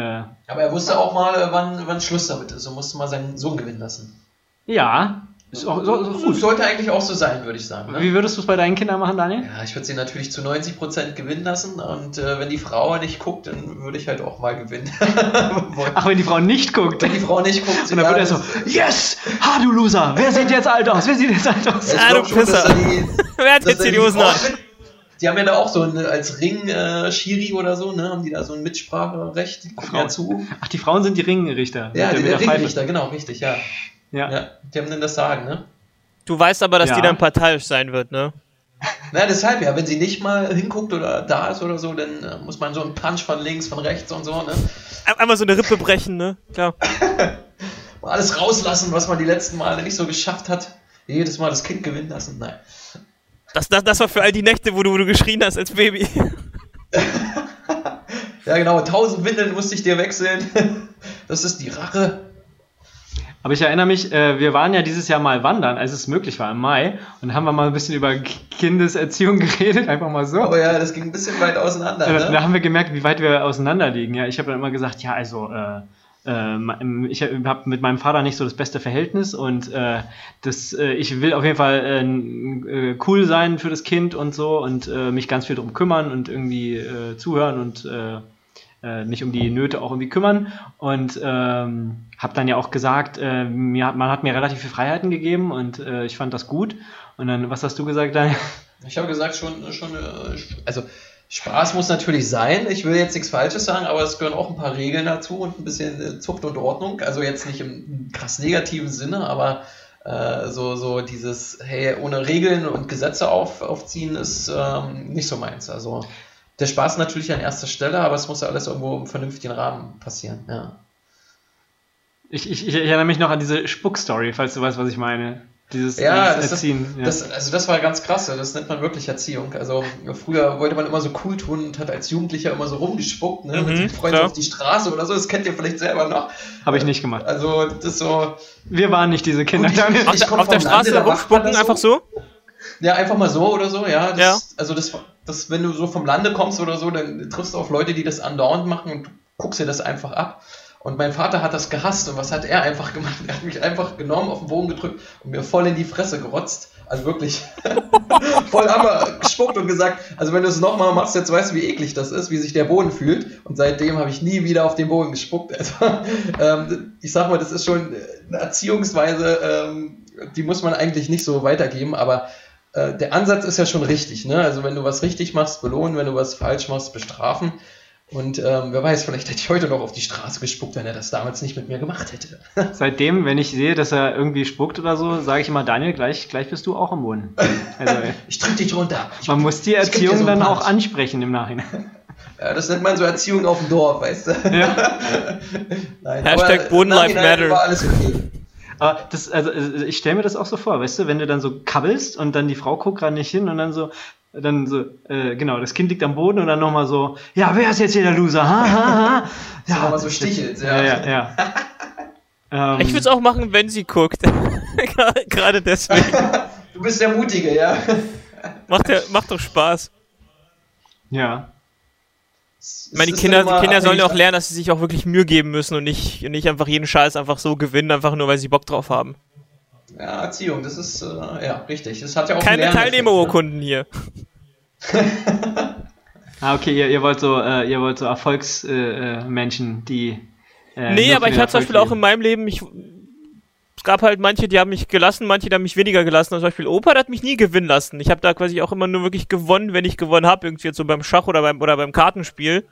aber er wusste auch mal, wann, wann Schluss damit ist und musste mal seinen Sohn gewinnen lassen. Ja, ist auch, so, so gut. Sollte eigentlich auch so sein, würde ich sagen. Ne? Wie würdest du es bei deinen Kindern machen, Daniel? Ja, ich würde sie natürlich zu 90% gewinnen lassen und äh, wenn die Frau nicht guckt, dann würde ich halt auch mal gewinnen. Ach, wenn die Frau nicht guckt? Wenn die Frau nicht guckt. Und dann würde er so, yes! Ha, du Loser! Wer sieht jetzt alt aus? Wer sieht jetzt alt aus? Ja, du Pisser! Wer hat jetzt die Hosen an? Die haben ja da auch so ein, als Ring-Schiri äh, oder so, ne, haben die da so ein Mitspracherecht dazu. Ach, die Frauen sind die Ringrichter. Ja, die, der Ringrichter, genau, richtig, ja. Ja. ja. Die haben dann das Sagen, ne? Du weißt aber, dass ja. die dann parteiisch sein wird, ne? Na, deshalb ja, wenn sie nicht mal hinguckt oder da ist oder so, dann äh, muss man so einen Punch von links, von rechts und so, ne? Einmal so eine Rippe brechen, ne? Klar. mal alles rauslassen, was man die letzten Male nicht so geschafft hat. Jedes Mal das Kind gewinnen lassen, nein. Das, das, das war für all die Nächte, wo du, wo du geschrien hast als Baby. ja, genau, tausend Windeln musste ich dir wechseln. Das ist die Rache. Aber ich erinnere mich, äh, wir waren ja dieses Jahr mal wandern, als es möglich war, im Mai. Und haben wir mal ein bisschen über Kindeserziehung geredet, einfach mal so. Aber ja, das ging ein bisschen weit auseinander. Äh, ne? Da haben wir gemerkt, wie weit wir auseinander liegen. Ja, ich habe dann immer gesagt, ja, also äh, äh, ich habe mit meinem Vater nicht so das beste Verhältnis und äh, das, äh, ich will auf jeden Fall äh, cool sein für das Kind und so und mich ganz viel darum kümmern und irgendwie zuhören und äh, mich um die Nöte auch irgendwie kümmern. Und ähm, habe dann ja auch gesagt, äh, mir, man hat mir relativ viele Freiheiten gegeben und äh, ich fand das gut. Und dann, was hast du gesagt, Daniel? Ich habe gesagt, schon, schon, äh, also Spaß muss natürlich sein. Ich will jetzt nichts Falsches sagen, aber es gehören auch ein paar Regeln dazu und ein bisschen äh, Zucht und Ordnung. Also jetzt nicht im krass negativen Sinne, aber äh, so, so dieses, hey, ohne Regeln und Gesetze auf, aufziehen ist ähm, nicht so meins. Also der Spaß natürlich an erster Stelle, aber es muss ja alles irgendwo im vernünftigen Rahmen passieren, ja. Ich, ich, ich erinnere mich noch an diese Spuck-Story, falls du weißt, was ich meine. Dieses, Ja, dieses das, Erziehen. ist, ja. das, also das war ganz krass, das nennt man wirklich Erziehung. Also früher wollte man immer so cool tun und hat als Jugendlicher immer so rumgespuckt, ne, mit Mhm, seinen Freunden auf die Straße oder so, das kennt ihr vielleicht selber noch. Habe ich nicht gemacht. Also das so, Wir waren nicht diese Kinder. Gut, ich-. Auf, Ich der, komm auf der Straße rumspucken, das einfach so? Ja, einfach mal so oder so, ja. Das, Ja. Also das, das, wenn du so vom Lande kommst oder so, dann triffst du auf Leute, die das andauernd machen und guckst dir das einfach ab. Und mein Vater hat das gehasst und was hat er einfach gemacht? Er hat mich einfach genommen, auf den Boden gedrückt und mir voll in die Fresse gerotzt. Also wirklich voll einmal gespuckt und gesagt, also wenn du es nochmal machst, jetzt weißt du, wie eklig das ist, wie sich der Boden fühlt. Und seitdem habe ich nie wieder auf den Boden gespuckt. Also, ähm, ich sag mal, das ist schon eine Erziehungsweise, ähm, die muss man eigentlich nicht so weitergeben, aber äh, der Ansatz ist ja schon richtig. Ne? Also wenn du was richtig machst, belohnen, wenn du was falsch machst, bestrafen. Und ähm, wer weiß, vielleicht hätte ich heute noch auf die Straße gespuckt, wenn er das damals nicht mit mir gemacht hätte. Seitdem, wenn ich sehe, dass er irgendwie spuckt oder so, sage ich immer, Daniel, gleich, gleich bist du auch am Boden. Also, Ich drück dich runter. Ich, man muss die Erziehung so dann auch ansprechen im Nachhinein. ja, das nennt man so Erziehung auf dem Dorf, weißt du? Ja. Nein, Hashtag aber Boden im Life Nachhinein Matter. War alles okay. Aber das, also, äh, ich stelle mir das auch so vor, weißt du, wenn du dann so kabbelst und dann die Frau guckt gerade nicht hin und dann so, dann so, äh, genau, das Kind liegt am Boden und dann nochmal so, ja, wer ist jetzt hier der Loser? Ha, ha, ha. Ja, Ja, aber so stichelt. ja, ja. ja. ähm, Ich würde es auch machen, wenn sie guckt. Gerade deswegen. Du bist der Mutige, ja. Macht, ja, macht doch Spaß. ja. Ich meine, die Kinder, die Kinder sollen ja auch lernen, dass sie sich auch wirklich Mühe geben müssen und nicht, und nicht einfach jeden Scheiß einfach so gewinnen, einfach nur weil sie Bock drauf haben. Ja, Erziehung, das ist, äh, ja, richtig. Das hat ja auch Keine Teilnehmerurkunden hier. Ah, okay, ihr, ihr wollt so, äh, ihr wollt so Erfolgsmenschen, äh, Menschen, die. Äh, Nee, aber ich hatte zum Beispiel auch in meinem Leben, ich, es gab halt manche, die haben mich gelassen, manche, die haben mich weniger gelassen. Zum Beispiel Opa, der hat mich nie gewinnen lassen. Ich habe da quasi auch immer nur wirklich gewonnen, wenn ich gewonnen habe, irgendwie jetzt so beim Schach oder beim, oder beim Kartenspiel.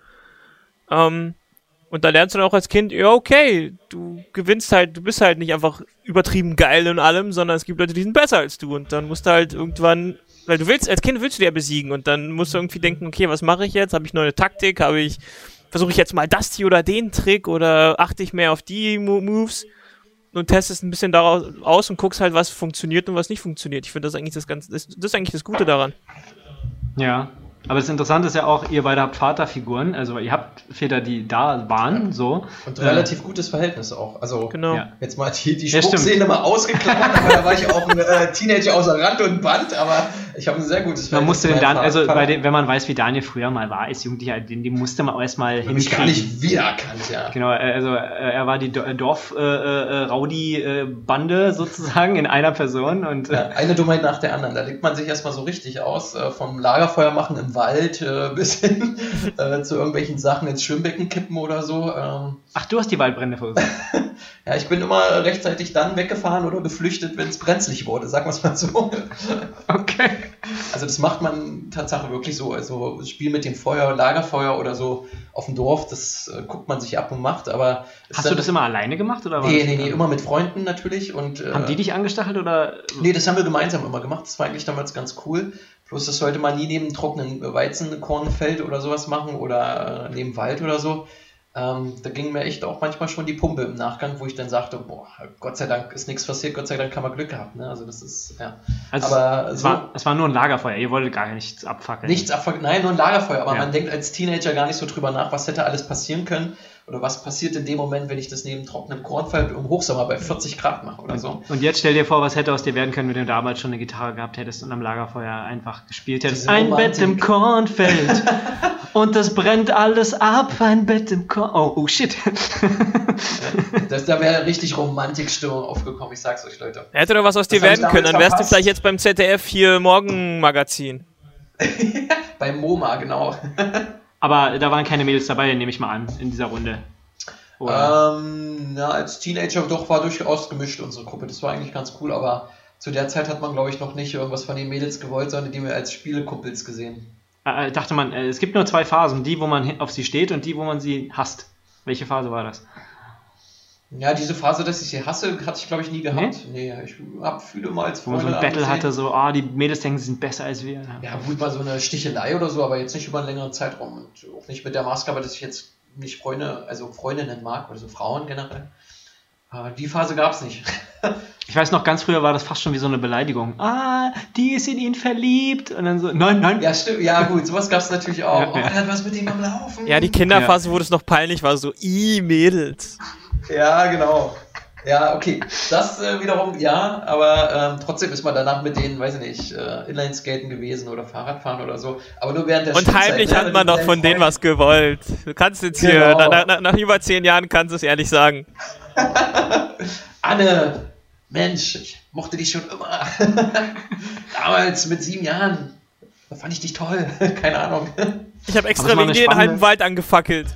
Ähm, und da lernst du dann auch als Kind, ja, okay, du gewinnst halt, du bist halt nicht einfach übertrieben geil in allem, sondern es gibt Leute, die sind besser als du. Und dann musst du halt irgendwann, weil du willst, als Kind willst du die ja besiegen und dann musst du irgendwie denken, okay, was mache ich jetzt? Habe ich neue Taktik? Habe ich, versuche ich jetzt mal das hier oder den Trick oder achte ich mehr auf die Mo Moves? Und testest ein bisschen daraus aus und guckst halt, was funktioniert und was nicht funktioniert. Ich finde das eigentlich das ganze, das, das ist eigentlich das Gute daran. Ja. Aber das Interessante ist ja auch, ihr beide habt Vaterfiguren, also ihr habt Väter, die da waren, so. Und Äh, relativ gutes Verhältnis auch. Also, Genau. Ja. jetzt mal die, die Ja, stimmt. Spuckszene mal ausgeklammert, aber da war ich auch ein äh, Teenager außer Rand und Band, aber ich habe ein sehr gutes Man musste den dann, also dem, wenn man weiß, wie Daniel früher mal war als Jugendlicher, den, den musste man auch erstmal Hab ich gar hinkriegen. nicht wiedererkannt, ja. Genau, äh, also äh, er war die Dorf-Rowdy-Bande sozusagen in einer Person und Ja, äh, eine Dummheit nach der anderen. Da legt man sich erstmal so richtig aus, äh, vom Lagerfeuer machen im Wald äh, bis hin äh, zu irgendwelchen Sachen ins Schwimmbecken kippen oder so. Ähm, ach, du hast die Waldbrände verursacht. ja, ich bin immer rechtzeitig dann weggefahren oder geflüchtet, wenn es brenzlig wurde, sagen wir es mal so. Okay. Also das macht man Tatsache wirklich so. Also Spiel mit dem Feuer, Lagerfeuer oder so auf dem Dorf, das äh, guckt man sich ab und macht, aber Hast du dann- das immer alleine gemacht oder war Nee, das- nee, nee, immer mit Freunden natürlich und äh, Haben die dich angestachelt oder? Nee, das haben wir gemeinsam immer gemacht. Das war eigentlich damals ganz cool. Bloß das sollte man nie neben trockenen Weizenkornfeld oder sowas machen oder äh, neben Wald oder so. Ähm, da ging mir echt auch manchmal schon die Pumpe im Nachgang, wo ich dann sagte, boah, Gott sei Dank ist nichts passiert, Gott sei Dank haben wir Glück gehabt. Ne? Also das ist, ja. Also aber es, so war, es war nur ein Lagerfeuer, ihr wolltet gar nichts abfackeln. nichts abver Nein, nur ein Lagerfeuer. Aber Ja. man denkt als Teenager gar nicht so drüber nach, was hätte alles passieren können oder was passiert in dem Moment, wenn ich das neben trockenem Kornfeld im Hochsommer bei 40 Grad mache oder so. Und jetzt stell dir vor, was hätte aus dir werden können, wenn du damals schon eine Gitarre gehabt hättest und am Lagerfeuer einfach gespielt hättest. Diese Ein Romantik. Bett im Kornfeld und das brennt alles ab. Ein Bett im Korn. Oh, oh shit. Das, da wäre richtig Romantikstimmung aufgekommen, ich sag's euch, Leute. Hätte doch was aus dir werden können, dann wärst du verpasst. vielleicht jetzt beim ZDF hier Morgenmagazin. Beim MoMA, genau. Aber da waren keine Mädels dabei, nehme ich mal an, in dieser Runde. Ähm, ja, als Teenager doch war durchaus gemischt unsere Gruppe. Das war eigentlich ganz cool, aber zu der Zeit hat man, glaube ich, noch nicht irgendwas von den Mädels gewollt, sondern die wir als Spielekumpels gesehen. Äh, dachte man, äh, es gibt nur zwei Phasen, die, wo man auf sie steht und die, wo man sie hasst. Welche Phase war das? Ja, diese Phase, dass ich sie hasse, hatte ich, glaube ich, nie gehabt. Nee, ich habe viele mal als Wo man so ein Battle angesehen. hatte, so, ah, die Mädels denken, sie sind besser als wir. Ja, gut, mal so eine Stichelei oder so, aber jetzt nicht über einen längeren Zeitraum. Und auch nicht mit der Maßgabe, dass ich jetzt nicht Freunde, also Freundinnen mag, oder so Frauen generell. Ah, Die Phase gab es nicht. Ich weiß noch, ganz früher war das fast schon wie so eine Beleidigung. Ah, die ist in ihn verliebt. Und dann so, nein, nein. Ja, stimmt. Ja, gut, sowas gab es natürlich auch. Ja, oh, ja. er hat was mit ihm am Laufen. Ja, die Kinderphase, wo das noch peinlich war, so, i Mädels. Ja, genau. Ja, okay. Das äh, wiederum, ja, aber ähm, trotzdem ist man danach mit denen, weiß ich nicht, äh, Inlineskaten gewesen oder Fahrradfahren oder so. Aber nur während der Und Schulzeit, heimlich ne, hat man den doch von denen was gewollt. Du kannst jetzt hier, Genau. nach, nach, nach über zehn Jahren kannst du es ehrlich sagen. Anne, Mensch, ich mochte dich schon immer. Damals mit sieben Jahren. Da fand ich dich toll. Keine Ahnung. Ich habe extra wegen dir den halben Wald angefackelt.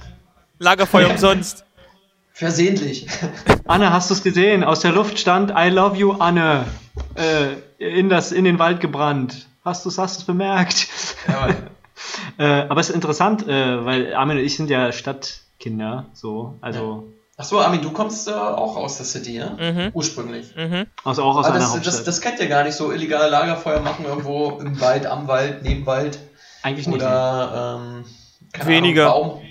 Lagerfeuer umsonst. Versehentlich. Anne, hast du es gesehen? Aus der Luft stand I love you, Anne. Äh, in, das, in den Wald gebrannt. Hast du es hast du's bemerkt? Ja, Äh, aber es ist interessant, äh, weil Armin und ich sind ja Stadtkinder, so, also Achso, Armin, du kommst äh, auch aus der City, ja? Mhm. Ursprünglich. Mhm. also auch aus Aber einer das, Hauptstadt. das, das kennt ihr gar nicht, so illegale Lagerfeuer machen irgendwo im Wald, am Wald, neben Wald. Eigentlich nicht. Oder ähm, keine Weniger. Ahnung, Baum,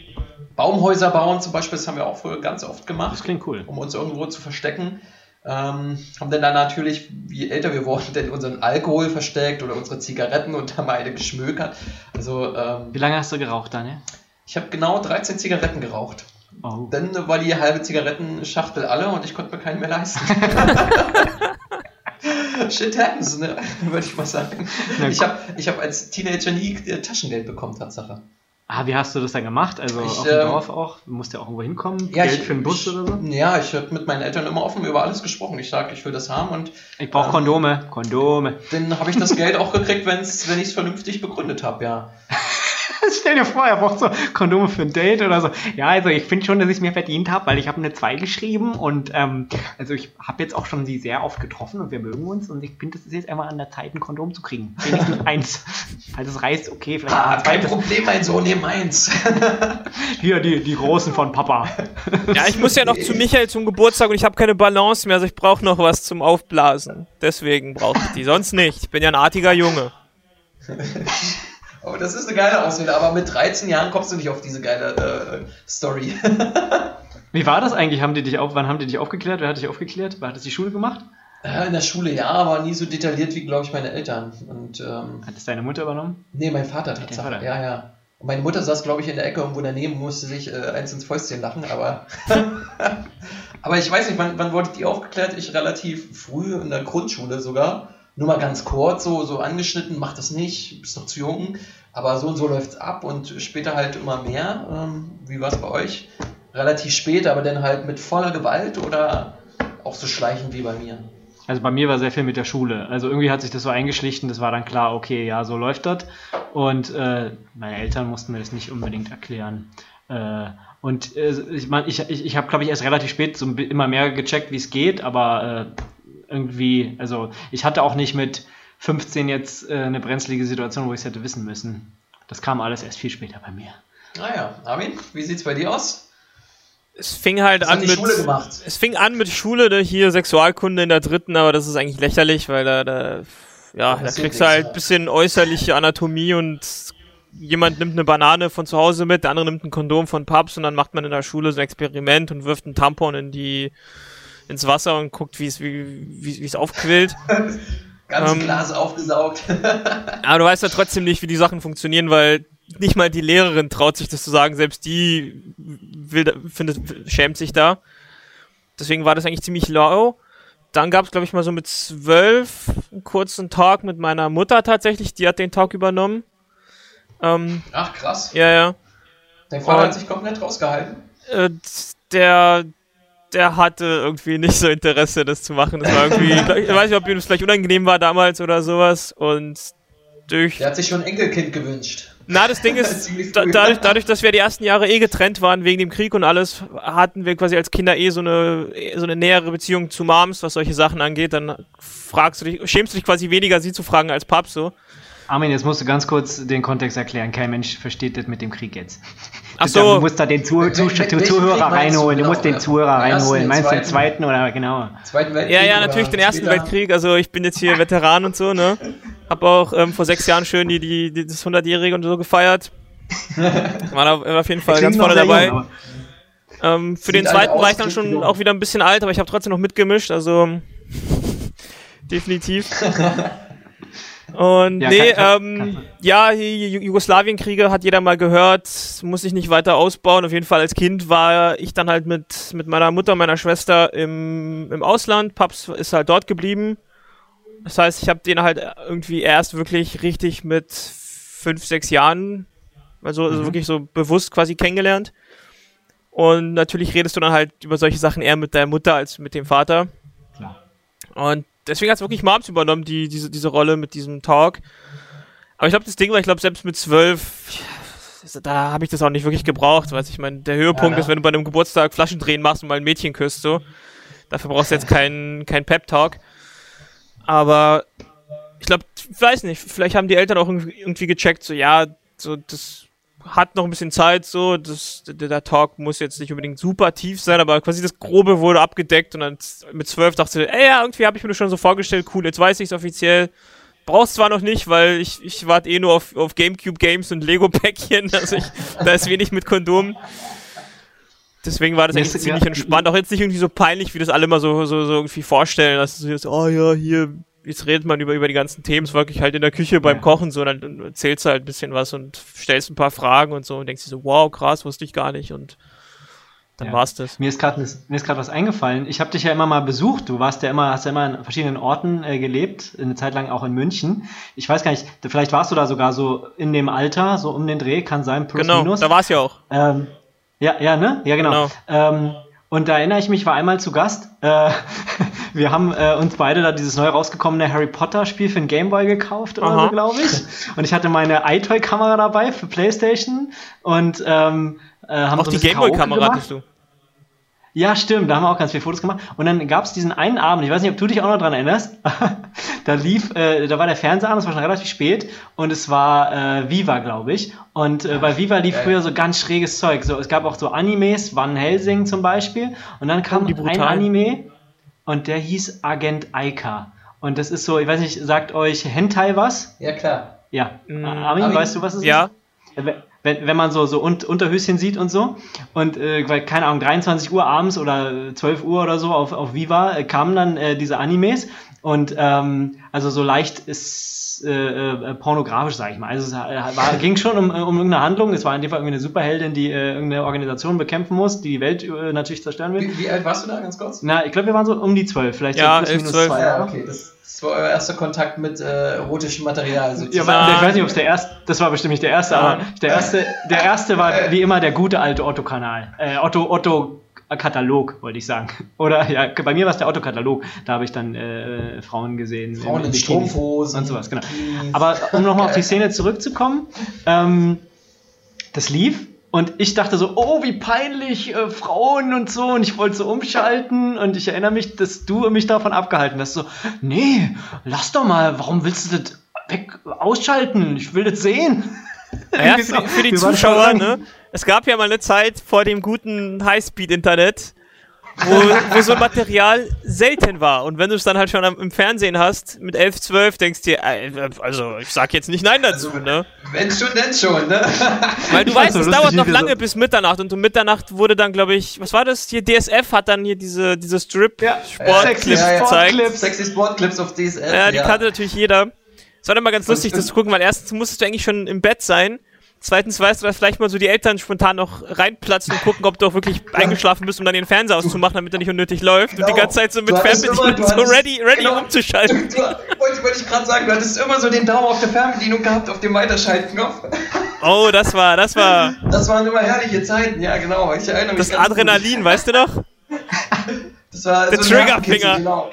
Baumhäuser bauen zum Beispiel, das haben wir auch früher ganz oft Das gemacht, klingt cool. um uns irgendwo zu verstecken. Ähm, haben dann, dann natürlich, je älter wir wurden, denn unseren Alkohol versteckt oder unsere Zigaretten und haben eine geschmökert. Also ähm, Wie lange hast du geraucht, Daniel? ich habe genau 13 Zigaretten geraucht. Oh. Dann war die halbe Zigarettenschachtel alle und ich konnte mir keinen mehr leisten. Shit happens, ne? würde ich mal sagen. Ich habe ich hab als Teenager nie äh, Taschengeld bekommen, Tatsache. Ah, wie hast du das dann gemacht? Also Ich, auf dem ähm, Dorf auch? Du musst ja auch irgendwo hinkommen? Ja, Geld ich- für einen Bus ich, oder so? Ja, ich habe mit meinen Eltern immer offen über alles gesprochen. Ich sage, ich will das haben und Ich brauche ähm, Kondome. Kondome. dann habe ich das Geld auch gekriegt, wenn's, wenn ich es vernünftig begründet habe, ja. Stell dir vor, er braucht so Kondome für ein Date oder so. Ja, also ich finde schon, dass ich es mir verdient habe, weil ich habe eine 2 geschrieben und ähm, also ich habe jetzt auch schon sie sehr oft getroffen und wir mögen uns und ich finde, es ist jetzt einmal an der Zeit, ein Kondom zu kriegen. Wenigstens eins. Falls es reißt, okay, vielleicht Ah, ein kein. Problem, mein Sohn, nimm eins. Hier, die, die Großen von Papa. Ja, ich muss ja noch zu Michael zum Geburtstag und ich habe keine Balance mehr, also ich brauche noch was zum Aufblasen. Deswegen brauche ich die, sonst nicht. Ich bin ja ein artiger Junge. Oh, das ist eine geile Ausrede, aber mit 13 Jahren kommst du nicht auf diese geile äh, Story. Wie war das eigentlich? Haben die dich auf, wann haben die dich aufgeklärt? Wer hat dich aufgeklärt? Wer hat das die Schule gemacht? Ja, in der Schule ja, aber nie so detailliert wie, glaube ich, meine Eltern. Und ähm, Hat das deine Mutter übernommen? nee, mein Vater. Vater. Ja, ja. Und meine Mutter saß, glaube ich, in der Ecke irgendwo daneben, musste sich äh, eins ins Fäustchen lachen, aber. aber ich weiß nicht, wann, wann wurde die aufgeklärt? Ich relativ früh in der Grundschule sogar. Nur mal ganz kurz, so, so angeschnitten, mach das nicht, bist noch zu jung. Aber so und so läuft's ab und später halt immer mehr. Ähm, wie war es bei euch? Relativ spät, aber dann halt mit voller Gewalt oder auch so schleichend wie bei mir? Also bei mir war sehr viel mit der Schule. Also irgendwie hat sich das so eingeschlichen, das war dann klar, okay, ja, so läuft das. Und äh, meine Eltern mussten mir das nicht unbedingt erklären. Äh, und äh, ich meine, ich, ich, ich habe, glaube ich, erst relativ spät so immer mehr gecheckt, wie es geht, aber äh, irgendwie, also ich hatte auch nicht mit 15 jetzt äh, eine brenzlige Situation, wo ich es hätte wissen müssen. Das kam alles erst viel später bei mir. Naja, Armin, wie sieht's bei dir aus? Es fing halt Was an mit. Schule gemacht? Es fing an mit Schule, ne, hier Sexualkunde in der dritten, aber das ist eigentlich lächerlich, weil da, da ja, da kriegst du halt ein bisschen äußerliche Anatomie und jemand nimmt eine Banane von zu Hause mit, der andere nimmt ein Kondom von Paps und dann macht man in der Schule so ein Experiment und wirft einen Tampon in die ins Wasser und guckt, wie es wie wie wie es aufquillt. Ganze Ähm, Glas aufgesaugt. Aber du weißt ja trotzdem nicht, wie die Sachen funktionieren, weil nicht mal die Lehrerin traut sich das zu sagen, selbst die will, findet, schämt sich da. Deswegen war das eigentlich ziemlich lau. Dann gab es, glaube ich, mal so mit zwölf einen kurzen Talk mit meiner Mutter tatsächlich. Die hat den Talk übernommen. Ähm, Ach, krass. ja, ja. Dein Vater Und- hat sich komplett rausgehalten. Äh, der, der hatte irgendwie nicht so Interesse, das zu machen. Das war irgendwie, ich weiß nicht, ob ihm das vielleicht unangenehm war damals oder sowas. Und durch Der hat sich schon ein Enkelkind gewünscht. Na, das Ding ist, da, dadurch, dadurch, dass wir die ersten Jahre eh getrennt waren wegen dem Krieg und alles, hatten wir quasi als Kinder eh so eine, eh so eine nähere Beziehung zu Moms, was solche Sachen angeht. Dann fragst du dich, schämst du dich quasi weniger, sie zu fragen als Paps so. Armin, jetzt musst du ganz kurz den Kontext erklären. Kein Mensch versteht das mit dem Krieg jetzt. Ach Du so, musst da den Zu Wel- Zu wel- Zu welchen Zuhörer du? reinholen. Du musst den. Zuhörer reinholen. Meinst du den zweiten? oder genau? Zweiten Weltkrieg. ja, ja, natürlich den ersten später? Weltkrieg. Also ich bin jetzt hier Veteran und so, ne? Hab auch ähm, vor sechs Jahren schön die, die, die das 100-Jährige und so gefeiert. War auf jeden Fall ganz vorne dabei. jung, Ähm, für den zweiten war ich dann schon auch wieder ein bisschen alt, aber ich habe trotzdem noch mitgemischt, also definitiv. Und ja, nee, kann, ähm, kann. ja, Jugoslawienkriege hat jeder mal gehört, muss ich nicht weiter ausbauen. Auf jeden Fall als Kind war ich dann halt mit, mit meiner Mutter, meiner Schwester im, im Ausland. Paps ist halt dort geblieben. Das heißt, ich habe den halt irgendwie erst wirklich richtig mit fünf, sechs Jahren, also, also mhm. wirklich so bewusst quasi kennengelernt. Und natürlich redest du dann halt über solche Sachen eher mit der Mutter als mit dem Vater. Klar. Und deswegen hat es wirklich Moms übernommen, die, diese, diese Rolle mit diesem Talk. Aber ich glaube, das Ding war, ich glaube, selbst mit zwölf, da habe ich das auch nicht wirklich gebraucht, weil ich meine, der Höhepunkt ja, ist, wenn du bei einem Geburtstag Flaschendrehen machst und mal ein Mädchen küsst, so. Dafür brauchst du jetzt keinen kein Pep-Talk. Aber ich glaube, weiß nicht, vielleicht haben die Eltern auch irgendwie gecheckt, so, ja, so, das hat noch ein bisschen Zeit, so, das, der, Talk muss jetzt nicht unbedingt super tief sein, aber quasi das Grobe wurde abgedeckt und dann mit zwölf dachte ich, ey, ja, irgendwie habe ich mir das schon so vorgestellt, cool, jetzt weiß ich es offiziell. Brauchst zwar noch nicht, weil ich, ich warte eh nur auf, auf Gamecube Games und Lego-Päckchen, also ich, da ist wenig mit Kondom. Deswegen war das eigentlich ziemlich entspannt. Auch jetzt nicht irgendwie so peinlich, wie das alle immer so, so, so irgendwie vorstellen, dass du jetzt, oh ja, hier, jetzt redet man über, über die ganzen Themen, es wirklich halt in der Küche beim ja. Kochen so, dann erzählst du halt ein bisschen was und stellst ein paar Fragen und so und denkst dir so, wow, krass, wusste ich gar nicht und dann ja. war's das. Mir ist gerade mir ist gerade was eingefallen. Ich habe dich ja immer mal besucht. Du warst ja immer, hast ja immer in verschiedenen Orten äh, gelebt, eine Zeit lang auch in München. Ich weiß gar nicht, vielleicht warst du da sogar so in dem Alter, so um den Dreh, kann sein, plus genau, minus. da war's ja auch. Ähm, ja, ja, ne? Ja, genau. genau. Ähm, und da erinnere ich mich, war einmal zu Gast. Äh, wir haben äh, uns beide da dieses neu rausgekommene Harry Potter Spiel für den Gameboy gekauft oder Aha. so, glaube ich. Und ich hatte meine iToy-Kamera dabei für PlayStation und ähm, äh, haben auch so die Gameboy-Kamera hattest du. Ja, stimmt, da haben wir auch ganz viele Fotos gemacht. Und dann gab es diesen einen Abend, ich weiß nicht, ob du dich auch noch dran erinnerst, da lief, äh, da war der Fernseher an, es war schon relativ spät und es war äh, Viva, glaube ich. Und äh, bei Viva lief früher so ganz schräges Zeug. So, es gab auch so Animes, Van Helsing zum Beispiel. Und dann kam oh, ein Anime und der hieß Agent Aika. Und das ist so, ich weiß nicht, sagt euch Hentai was? Ja, klar. Ja. Mhm. Armin, weißt du, was es ja. ist? Ja wenn, wenn man so, so Un Unterhöschen sieht und so. Und äh, weil, keine Ahnung, 23 Uhr abends oder 12 Uhr oder so auf, auf Viva äh, kamen dann äh, diese Animes. Und ähm, also so leicht ist äh, äh, pornografisch, sag ich mal. Also es äh, war, ging schon um, um irgendeine Handlung. Es war in dem Fall irgendwie eine Superheldin, die äh, irgendeine Organisation bekämpfen muss, die die Welt äh, natürlich zerstören will. Wie, wie alt warst du da ganz kurz? Na, ich glaube, wir waren so um die 12, vielleicht ja, so plus minus 12. zwei Jahre. Ja, okay, das das war euer erster Kontakt mit äh, erotischem Material. Sozusagen. Ja, ich weiß nicht, ob es der erste, das war bestimmt nicht der erste, aber der erste, der erste war wie immer der gute alte Otto-Kanal. Äh, Otto, Otto Katalog, wollte ich sagen. Oder ja, bei mir war es der Otto-Katalog. Da habe ich dann äh, Frauen gesehen. Frauen in, in Strumpfhosen. Und sowas, genau. Aber um nochmal auf die Szene zurückzukommen, ähm, das lief und ich dachte so, oh, wie peinlich, äh, Frauen und so. Und ich wollte so umschalten. Und ich erinnere mich, dass du mich davon abgehalten hast. So, nee, lass doch mal, warum willst du das weg ausschalten? Ich will das sehen. Naja, für, die, für die Zuschauer, ne? Es gab ja mal eine Zeit vor dem guten Highspeed-Internet, wo, wo so Material selten war. Und wenn du es dann halt schon am, im Fernsehen hast, mit 11, 12, denkst du dir, äh, also ich sag jetzt nicht Nein dazu, also, ne? Wenn schon, denn schon, ne? Weil du weißt, es dauert noch lange bis Mitternacht und um Mitternacht wurde dann, glaube ich, was war das hier? DSF hat dann hier diese, diese Strip-Sportclips ja, gezeigt. Ja, Sexy Sportclips auf DSF. Ja, die kannte natürlich jeder. Es war dann mal ganz lustig, das zu gucken, weil erstens musstest du eigentlich schon im Bett sein Zweitens weißt du, dass vielleicht mal so die Eltern spontan noch reinplatzen und gucken, ob du auch wirklich eingeschlafen bist, um dann den Fernseher auszumachen, damit er nicht unnötig läuft. Genau. Und die genau. ganze Zeit so mit Fernbedienung so ready, ready genau. umzuschalten. Du, du, wollte, wollte ich gerade sagen, du hattest immer so den Daumen auf der Fernbedienung gehabt, auf dem Weiterschaltknopf. Oh, das war, das war. Das waren immer herrliche Zeiten, ja genau. Ich erinnere mich. Das Adrenalin, gut. weißt du noch? Das war der so Triggerfinger. Genau.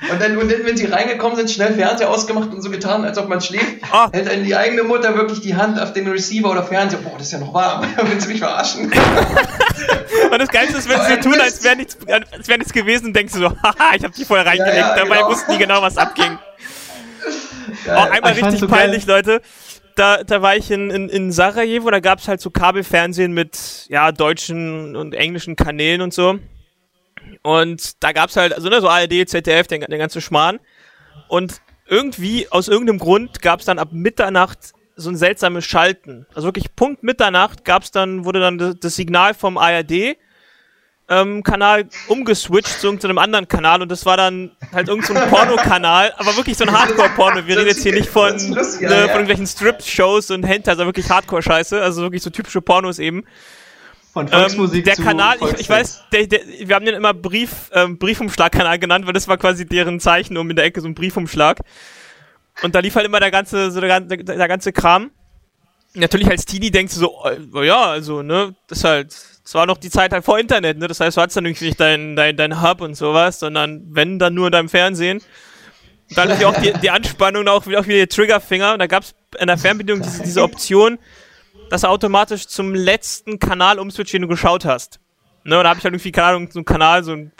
Und dann, und dann, wenn sie reingekommen sind, schnell Fernseher ausgemacht und so getan, als ob man schläft, oh. hält dann die eigene Mutter wirklich die Hand auf den Receiver oder Fernseher. Boah, das ist ja noch warm. Willst du mich verarschen? und das Geilste ist, wenn sie so tun, als wäre nichts, als wär nichts gewesen, denkst du so, haha, ich hab die vorher reingelegt. Ja, ja, Dabei genau. wussten die genau, was abging. Ja, auch einmal richtig so peinlich, geil. Leute. Da, da war ich in, in, in Sarajevo, da gab's halt so Kabelfernsehen mit ja, deutschen und englischen Kanälen und so. Und da gab's halt, also ne, so ARD, ZDF, den, den ganzen Schmarrn. Und irgendwie, aus irgendeinem Grund, gab's dann ab Mitternacht so ein seltsames Schalten. Also wirklich Punkt Mitternacht gab's dann, wurde dann das Signal vom ARD ähm, Kanal umgeswitcht zu irgendeinem anderen Kanal und das war dann halt irgendein so Porno-Kanal, aber wirklich so ein Hardcore-Porno. Wir reden jetzt hier nicht von, lustig, ne, ja, von irgendwelchen Strip-Shows und Hentai, also wirklich Hardcore-Scheiße, also wirklich so typische Pornos eben. Von Volksmusik ähm, der Kanal, ich, ich, weiß, der, der, wir haben den immer Brief, ähm, Briefumschlag-Kanal genannt, weil das war quasi deren Zeichen um in der Ecke so ein Briefumschlag. Und da lief halt immer der ganze, so der, der, der ganze Kram. Natürlich als Teenie denkst du so, oh, ja, also, ne, das ist halt, es war noch die Zeit halt vor Internet, ne, das heißt, du hattest dann nicht dein, dein, dein Hub und sowas, sondern wenn, dann nur in deinem Fernsehen. Und dann natürlich auch die, die Anspannung, auch, auch wieder die Triggerfinger. Und da gab es in der Fernbedienung diese, diese Option, dass er automatisch zum letzten Kanal umswitcht, den du geschaut hast. Ne, und da habe ich halt irgendwie, keine Ahnung, so einen Kanal, so ein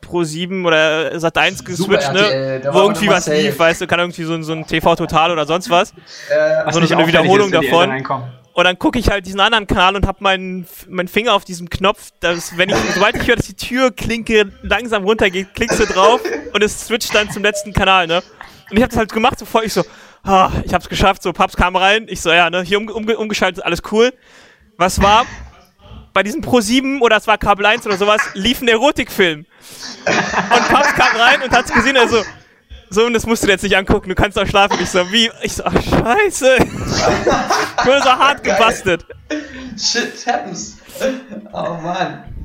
Pro 7 oder Sat 1 geswitcht, ne? Wo irgendwie was safe. lief, weißt du, kann irgendwie so, ein, so ein TV Total oder sonst was. Äh, so, eine, so eine Wiederholung ist, davon. Und dann gucke ich halt diesen anderen Kanal und hab meinen mein Finger auf diesem Knopf, dass wenn ich, sobald ich höre, dass die Türklinke langsam runtergeht, klickst du drauf und es switcht dann zum letzten Kanal, ne? Und ich habe das halt gemacht, sofort ich so, ah, ich hab's geschafft, so Paps kam rein, ich so, ja, ne, hier um, um, umgeschaltet, alles cool. Was war? Bei diesem Pro 7 oder es war Kabel 1 oder sowas, lief ein Erotikfilm. Und Paps kam rein und hat's gesehen, also, so, und das musst du dir jetzt nicht angucken, du kannst auch schlafen. Ich so, wie? Ich so, ach, scheiße. ich wurde so hart gebastelt. Shit happens. Oh Mann.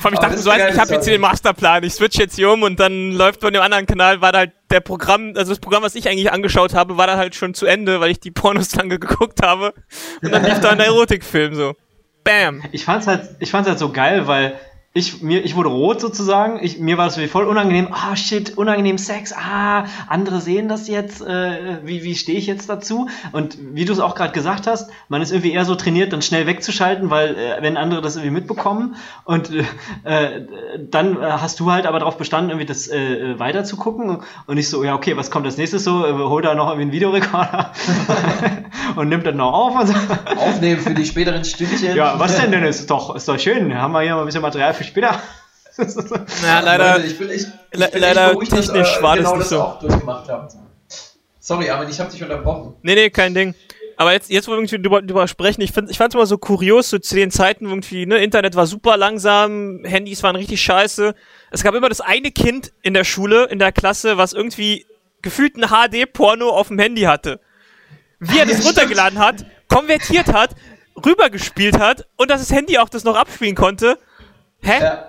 Vor allem, ich dachte so, ich habe jetzt hier den Masterplan, ich switch jetzt hier um und dann läuft von dem anderen Kanal, war da halt der Programm, also das Programm, was ich eigentlich angeschaut habe, war da halt schon zu Ende, weil ich die Pornos lange geguckt habe. Und dann lief da ein Erotikfilm so. Bam. Ich fand's halt, ich fand's halt so geil, weil ich, mir, ich wurde rot sozusagen. Ich, mir war das voll unangenehm. Ah, shit, unangenehm Sex. Ah, andere sehen das jetzt. Äh, wie wie stehe ich jetzt dazu? Und wie du es auch gerade gesagt hast, man ist irgendwie eher so trainiert, dann schnell wegzuschalten, weil äh, wenn andere das irgendwie mitbekommen. Und äh, äh dann hast du halt aber darauf bestanden, irgendwie das äh, weiter zu gucken. Und ich so, ja, okay, was kommt als nächstes so? Äh, hol da noch irgendwie einen Videorekorder und nimmt dann noch auf. Aufnehmen für die späteren Stündchen. Ja, was denn denn? Ist doch, ist doch schön. Haben wir hier mal ein bisschen Material für für später. ja, leider, Leute, ich bin echt, ich le bin leider beruhigt, technisch dass, äh, war genau das nicht so. Auch durchgemacht haben. Sorry, aber ich habe dich unterbrochen. Nee, nee, kein Ding. Aber jetzt, jetzt wo wir irgendwie drüber, drüber sprechen, ich, find, ich fand es immer so kurios, so zu den Zeiten irgendwie, ne, Internet war super langsam, Handys waren richtig scheiße. Es gab immer das eine Kind in der Schule, in der Klasse, was irgendwie gefühlt ein HD-Porno auf dem Handy hatte. Wie er das ja, runtergeladen hat, konvertiert hat, rübergespielt hat und dass das Handy auch das noch abspielen konnte Hä? Ja.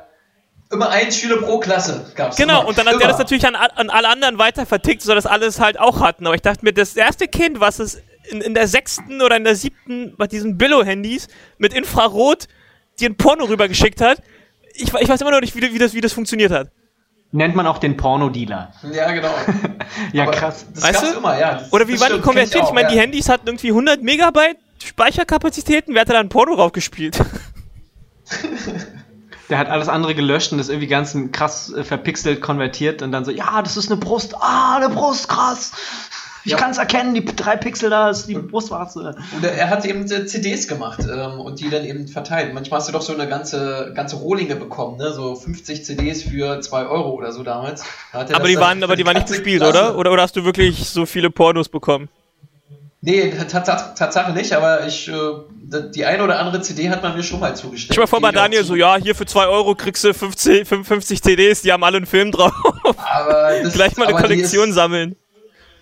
Immer ein Schüler pro Klasse gab's. Genau, immer. und dann hat immer. der das natürlich an, an alle anderen weiter vertickt, sodass alles halt auch hatten. Aber ich dachte mir, das erste Kind, was es in, in der sechsten oder in der siebten bei diesen Billo-Handys mit Infrarot dir ein Porno rübergeschickt hat, ich, ich weiß immer noch nicht, wie, wie, das, wie das funktioniert hat. Nennt man auch den Porno-Dealer. Ja, genau. ja, Aber krass. Das weißt du? immer, ja. Das, Oder wie waren die konvertiert? Ich, ich meine, ja. die Handys hatten irgendwie 100 Megabyte Speicherkapazitäten. Wer hat da ein Porno draufgespielt? der hat alles andere gelöscht und das irgendwie ganz krass äh, verpixelt konvertiert und dann so, ja, das ist eine Brust, ah, eine Brust, krass. Ich ja. kann es erkennen, die drei Pixel da ist die Brustwarze. Und er hat eben CDs gemacht ähm, und die dann eben verteilt. Manchmal hast du doch so eine ganze, ganze Rohlinge bekommen, ne? so 50 CDs für 2 Euro oder so damals. aber, die waren, aber die waren nicht gespielt, oder? oder? Oder hast du wirklich so viele Pornos bekommen? Nee, Tatsache nicht, aber ich, äh, die eine oder andere CD hat man mir schon mal zugestellt. Ich war vor bei Daniel so, ja, hier für 2 Euro kriegst du 50, 55 CDs, die haben alle einen Film drauf. Aber das, Gleich mal eine Kollektion ist, sammeln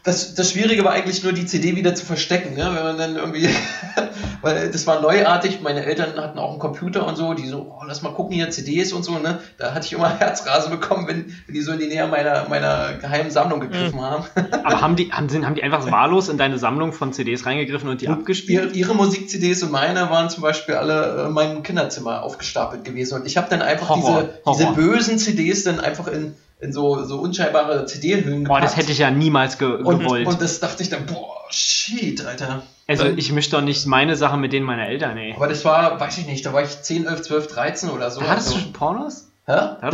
das, das Schwierige war eigentlich nur die CD wieder zu verstecken, ne? wenn man dann irgendwie, weil das war neuartig, meine Eltern hatten auch einen Computer und so, die so, oh, lass mal gucken hier CDs und so, ne? Da hatte ich immer Herzrasen bekommen, wenn, wenn die so in die Nähe meiner, meiner geheimen Sammlung gegriffen mhm. haben. Aber haben die, haben, haben die einfach wahllos in deine Sammlung von CDs reingegriffen und die und abgespielt? Ihre, ihre Musik-CDs und meine waren zum Beispiel alle in meinem Kinderzimmer aufgestapelt gewesen und ich habe dann einfach Horror, diese, Horror. diese bösen CDs dann einfach in in so, so unscheinbare CD-Hüllen Boah, das hätte ich ja niemals ge und, gewollt. Und das dachte ich dann, boah, shit, Alter. Also ich mische doch nicht meine Sachen mit denen meiner Eltern, ey. Aber das war, weiß ich nicht, da war ich 10, 11, 12, 13 oder so. Da hattest also. du schon Pornos? Hä? Da,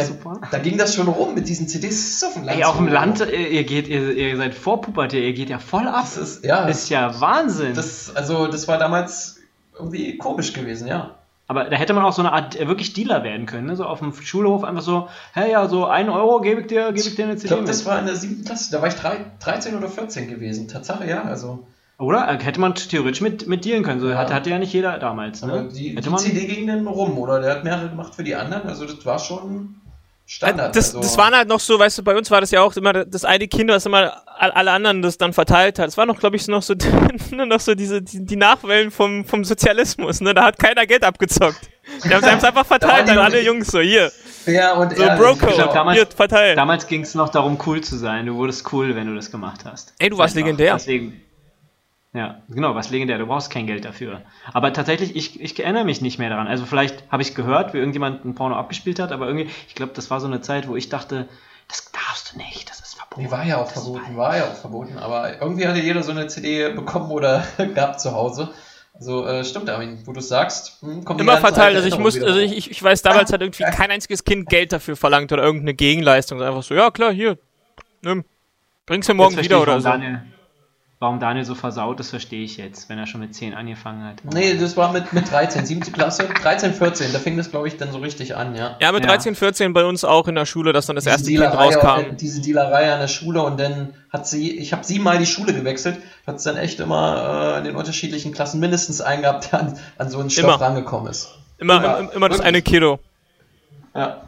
da, ging das schon rum mit diesen CDs auf dem Land. Ey, auf dem Land, ihr geht, ihr, ihr seid Vorpubertär, ihr geht ja voll ab. Das ist ja, ist ja Wahnsinn. Das, also, das war damals irgendwie komisch gewesen, ja. Aber da hätte man auch so eine Art äh, wirklich Dealer werden können, ne? so auf dem Schulhof einfach so, hey, ja, so ein Euro gebe ich dir, gebe ich dir eine CD. Ich glaube, das war in der siebten Klasse, da war ich drei, 13 oder 14 gewesen, Tatsache, ja, also Oder? Äh, Hätte man theoretisch mit, mit dealen können. So Ja. hatte, hatte ja nicht jeder damals. Aber Ne? die, Hätte die man, CD ging dann rum, oder? Der hat mehrere gemacht für die anderen. Also das war schon Standard. das, also, das waren halt noch so, weißt du, bei uns war das ja auch immer das eine Kind, was immer all- alle anderen das dann verteilt hat. Es war noch, glaube ich, so noch so, noch so diese, die, die Nachwellen vom, vom Sozialismus, ne? Da hat keiner Geld abgezockt. Die haben es einfach verteilt an alle Jungs, so hier. fair und So ehrlich. Broco, glaub, damals- hier, verteilt. damals ging es noch darum, cool zu sein. Du wurdest cool, wenn du das gemacht hast. Ey, du warst legendär. Deswegen. Ja, genau, was legendär. Du brauchst kein Geld dafür. Aber tatsächlich, ich, ich erinnere mich nicht mehr daran. Also vielleicht habe ich gehört, wie irgendjemand ein Porno abgespielt hat, aber irgendwie, ich glaube, das war so eine Zeit, wo ich dachte, das darfst du nicht, das ist verboten. Nee, war ja auch verboten, war ja auch verboten, aber irgendwie hatte jeder so eine CD bekommen oder gehabt zu Hause. Also äh, stimmt, Armin, wo du es sagst, hm, kommt die Immer verteilt. Also ich Erinnerung muss, wieder also ich, ich- ich weiß, damals hat irgendwie kein einziges Kind Geld dafür verlangt oder irgendeine Gegenleistung. Einfach so, ja klar, hier, nimm. Bring's mir morgen wieder oder so. Daniel, warum Daniel so versaut ist, verstehe ich jetzt, wenn er schon mit 10 angefangen hat. Nee, das war mit, mit 13, 7. Klasse, 13, 14, da fing das, glaube ich, dann so richtig an, ja. Ja, mit Ja. 13, 14 bei uns auch in der Schule, dass dann das Diese erste Kind rauskam. diese Dealerei an der Schule und dann hat sie, ich habe siebenmal die Schule gewechselt, hat es dann echt immer äh, in den unterschiedlichen Klassen mindestens einen gehabt, der an, an so einen Stoff Immer. rangekommen ist. Immer, Immer. immer, das eine Kilo. Ja.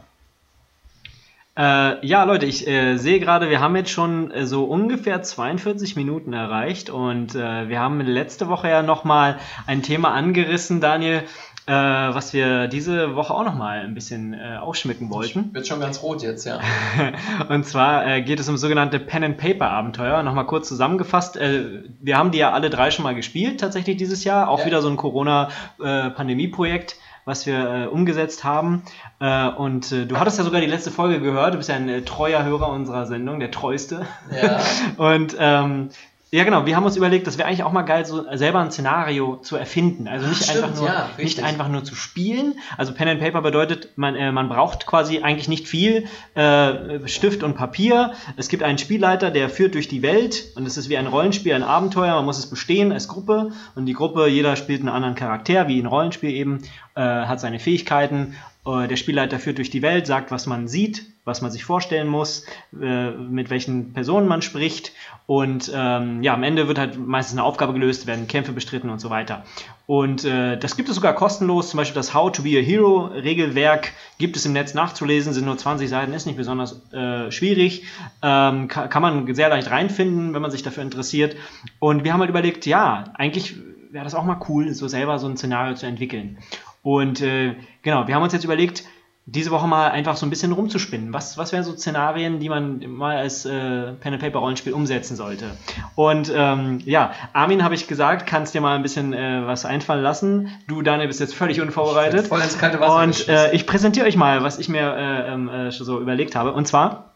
Äh, ja, Leute, ich äh, sehe gerade, wir haben jetzt schon äh, so ungefähr 42 Minuten erreicht und äh, wir haben letzte Woche ja nochmal ein Thema angerissen, Daniel, äh, was wir diese Woche auch nochmal ein bisschen äh, ausschmücken wollten. Wird schon ganz rot jetzt, ja. Und zwar geht es um sogenannte Pen and Paper Abenteuer. Nochmal kurz zusammengefasst. Wir haben die ja alle drei schon mal gespielt, tatsächlich dieses Jahr. Auch Ja. wieder so ein Corona-Pandemie-Projekt, was wir äh, umgesetzt haben. Äh, und äh, du hattest ja sogar die letzte Folge gehört. Du bist ja ein äh, treuer Hörer unserer Sendung, der treueste. Ja. Und ähm, ja, genau, wir haben uns überlegt, das wäre eigentlich auch mal geil, so selber ein Szenario zu erfinden. Also nicht, Stimmt, einfach, nur, ja, nicht einfach nur zu spielen. Also Pen and Paper bedeutet, man, äh, man braucht quasi eigentlich nicht viel äh, Stift und Papier. Es gibt einen Spielleiter, der führt durch die Welt und es ist wie ein Rollenspiel, ein Abenteuer. Man muss es bestehen als Gruppe und die Gruppe, jeder spielt einen anderen Charakter, wie ein Rollenspiel eben, äh, hat seine Fähigkeiten. Äh, Der Spielleiter führt durch die Welt, sagt, was man sieht, was man sich vorstellen muss, äh, mit welchen Personen man spricht. Und ähm, ja, am Ende wird halt meistens eine Aufgabe gelöst, werden Kämpfe bestritten und so weiter. Und äh, das gibt es sogar kostenlos. Zum Beispiel das How to be a Hero Regelwerk gibt es im Netz nachzulesen, sind nur 20 Seiten, ist nicht besonders äh, schwierig. Ähm, kann, kann man sehr leicht reinfinden, wenn man sich dafür interessiert. Und wir haben halt überlegt, ja, eigentlich wäre das auch mal cool, so selber so ein Szenario zu entwickeln. Und äh, genau, wir haben uns jetzt überlegt, diese Woche mal einfach so ein bisschen rumzuspinnen. Was, was wären so Szenarien, die man mal als äh, Pen-and-Paper-Rollenspiel umsetzen sollte? Und ähm, ja, Armin, habe ich gesagt, kannst dir mal ein bisschen äh, was einfallen lassen. Du, Daniel, bist jetzt völlig unvorbereitet. Voll ins kalte Wasser Und äh, ich präsentiere euch mal, was ich mir äh, ähm, äh, so überlegt habe. Und zwar,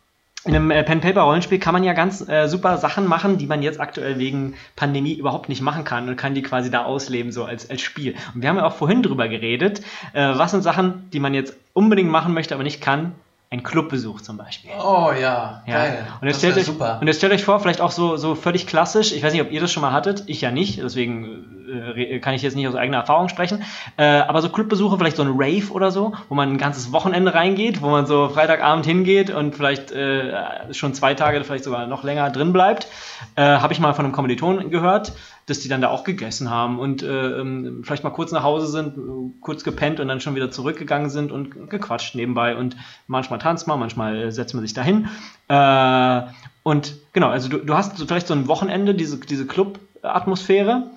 in einem äh, Pen-Paper-Rollenspiel kann man ja ganz äh, super Sachen machen, die man jetzt aktuell wegen Pandemie überhaupt nicht machen kann und kann die quasi da ausleben, so als, als Spiel. Und wir haben ja auch vorhin drüber geredet, äh, was sind Sachen, die man jetzt unbedingt machen möchte, aber nicht kann. Ein Clubbesuch zum Beispiel. Oh ja, Ja. geil. Und jetzt Das stellt, euch, super. und jetzt stellt euch vor, vielleicht auch so, so völlig klassisch, ich weiß nicht, ob ihr das schon mal hattet, ich ja nicht, deswegen äh, kann ich jetzt nicht aus eigener Erfahrung sprechen, äh, aber so Clubbesuche, vielleicht so ein Rave oder so, wo man ein ganzes Wochenende reingeht, wo man so Freitagabend hingeht und vielleicht äh, schon zwei Tage, vielleicht sogar noch länger drin bleibt, äh, habe ich mal von einem Kommiliton gehört, dass die dann da auch gegessen haben und äh, ähm, vielleicht mal kurz nach Hause sind, kurz gepennt und dann schon wieder zurückgegangen sind und gequatscht nebenbei und manchmal tanzt man, manchmal setzt man sich dahin. Und genau, also du, du hast so vielleicht so ein Wochenende, diese, diese Club-Atmosphäre.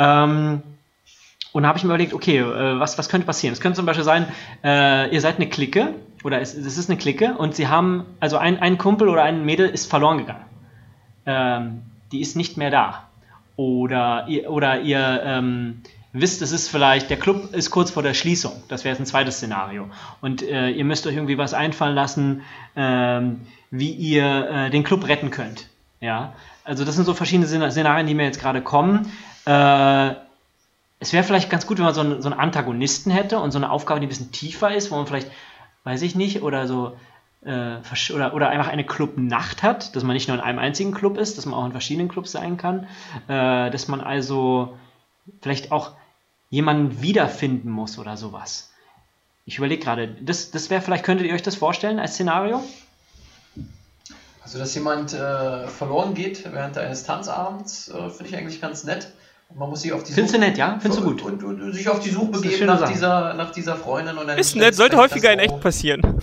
Ähm, und habe ich mir überlegt, okay, äh, was, was könnte passieren? Es könnte zum Beispiel sein, äh, ihr seid eine Clique oder es, es ist eine Clique und sie haben, also ein, ein Kumpel oder ein Mädel ist verloren gegangen. Ähm, die ist nicht mehr da. Oder ihr, oder ihr ähm, wisst, es ist vielleicht, der Club ist kurz vor der Schließung. Das wäre jetzt ein zweites Szenario. Und äh, ihr müsst euch irgendwie was einfallen lassen, ähm, wie ihr äh, den Club retten könnt. Ja, also das sind so verschiedene Szen- Szenarien, die mir jetzt gerade kommen. Äh, es wäre vielleicht ganz gut, wenn man so einen, so einen Antagonisten hätte und so eine Aufgabe, die ein bisschen tiefer ist, wo man vielleicht, weiß ich nicht, oder so, äh, oder, oder einfach eine Clubnacht hat, dass man nicht nur in einem einzigen Club ist, dass man auch in verschiedenen Clubs sein kann, äh, dass man also vielleicht auch jemanden wiederfinden muss oder sowas. Ich überlege gerade, das, das wäre vielleicht, könntet ihr euch das vorstellen als Szenario? Also, dass jemand äh, verloren geht während eines Tanzabends, äh, finde ich eigentlich ganz nett. Man muss sich auf die Findest du Suche- nett, ja? Findest du gut? Und, und, und sich auf die Suche begeben nach Sache. dieser, nach dieser Freundin. Und dann Ist nett, sollte häufiger in echt passieren.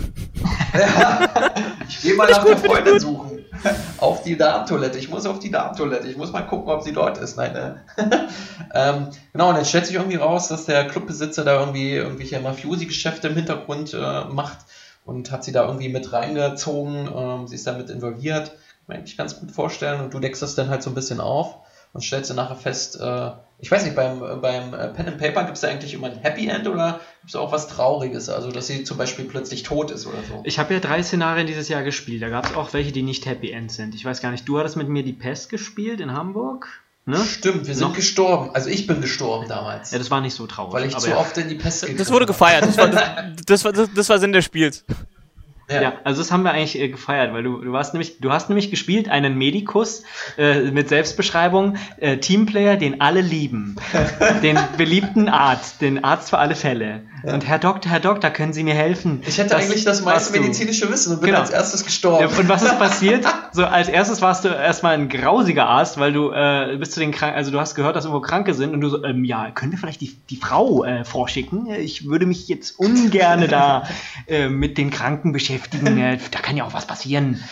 Ich gehe mal nach der Freundin suchen. Auf die Darmtoilette. Ich muss auf die Darmtoilette. Ich muss mal gucken, ob sie dort ist. Nein, ne? ähm, genau, und dann stellt sich irgendwie raus, dass der Clubbesitzer da irgendwie irgendwelche Mafiosi-Geschäfte im Hintergrund äh, macht und hat sie da irgendwie mit reingezogen. Ähm, sie ist damit involviert. Kann man eigentlich ganz gut vorstellen. Und du deckst das dann halt so ein bisschen auf und stellst dann nachher fest, äh, ich weiß nicht, beim, beim äh, Pen and Paper gibt es da eigentlich immer ein Happy End oder gibt es auch was Trauriges? Also, dass sie zum Beispiel plötzlich tot ist oder so. Ich habe ja drei Szenarien dieses Jahr gespielt. Da gab es auch welche, die nicht Happy End sind. Ich weiß gar nicht, du hattest mit mir die Pest gespielt in Hamburg. Ne? Stimmt, wir sind Noch- gestorben. Also ich bin gestorben damals. Ja, das war nicht so traurig. weil ich aber zu ja. oft in die Pest Das wurde gefeiert. Das war, das, das, war, das, das war Sinn des Spiels. Ja. Ja, also das haben wir eigentlich äh, gefeiert, weil du, du warst nämlich, du hast nämlich gespielt einen Medikus äh, mit Selbstbeschreibung, äh, Teamplayer, den alle lieben, den beliebten Arzt, den Arzt für alle Fälle. Und Herr Doktor, Herr Doktor, können Sie mir helfen? Ich hätte eigentlich das meiste medizinische Wissen und bin Genau. als erstes gestorben. Ja, und was ist passiert? So, als erstes warst du erstmal ein grausiger Arzt, weil du äh, bist zu den Kranken, also du hast gehört, dass irgendwo Kranke sind und du so, ähm, ja, könnt ihr vielleicht die, die Frau äh, vorschicken? Ich würde mich jetzt ungerne da äh, mit den Kranken beschäftigen. Äh, da kann ja auch was passieren.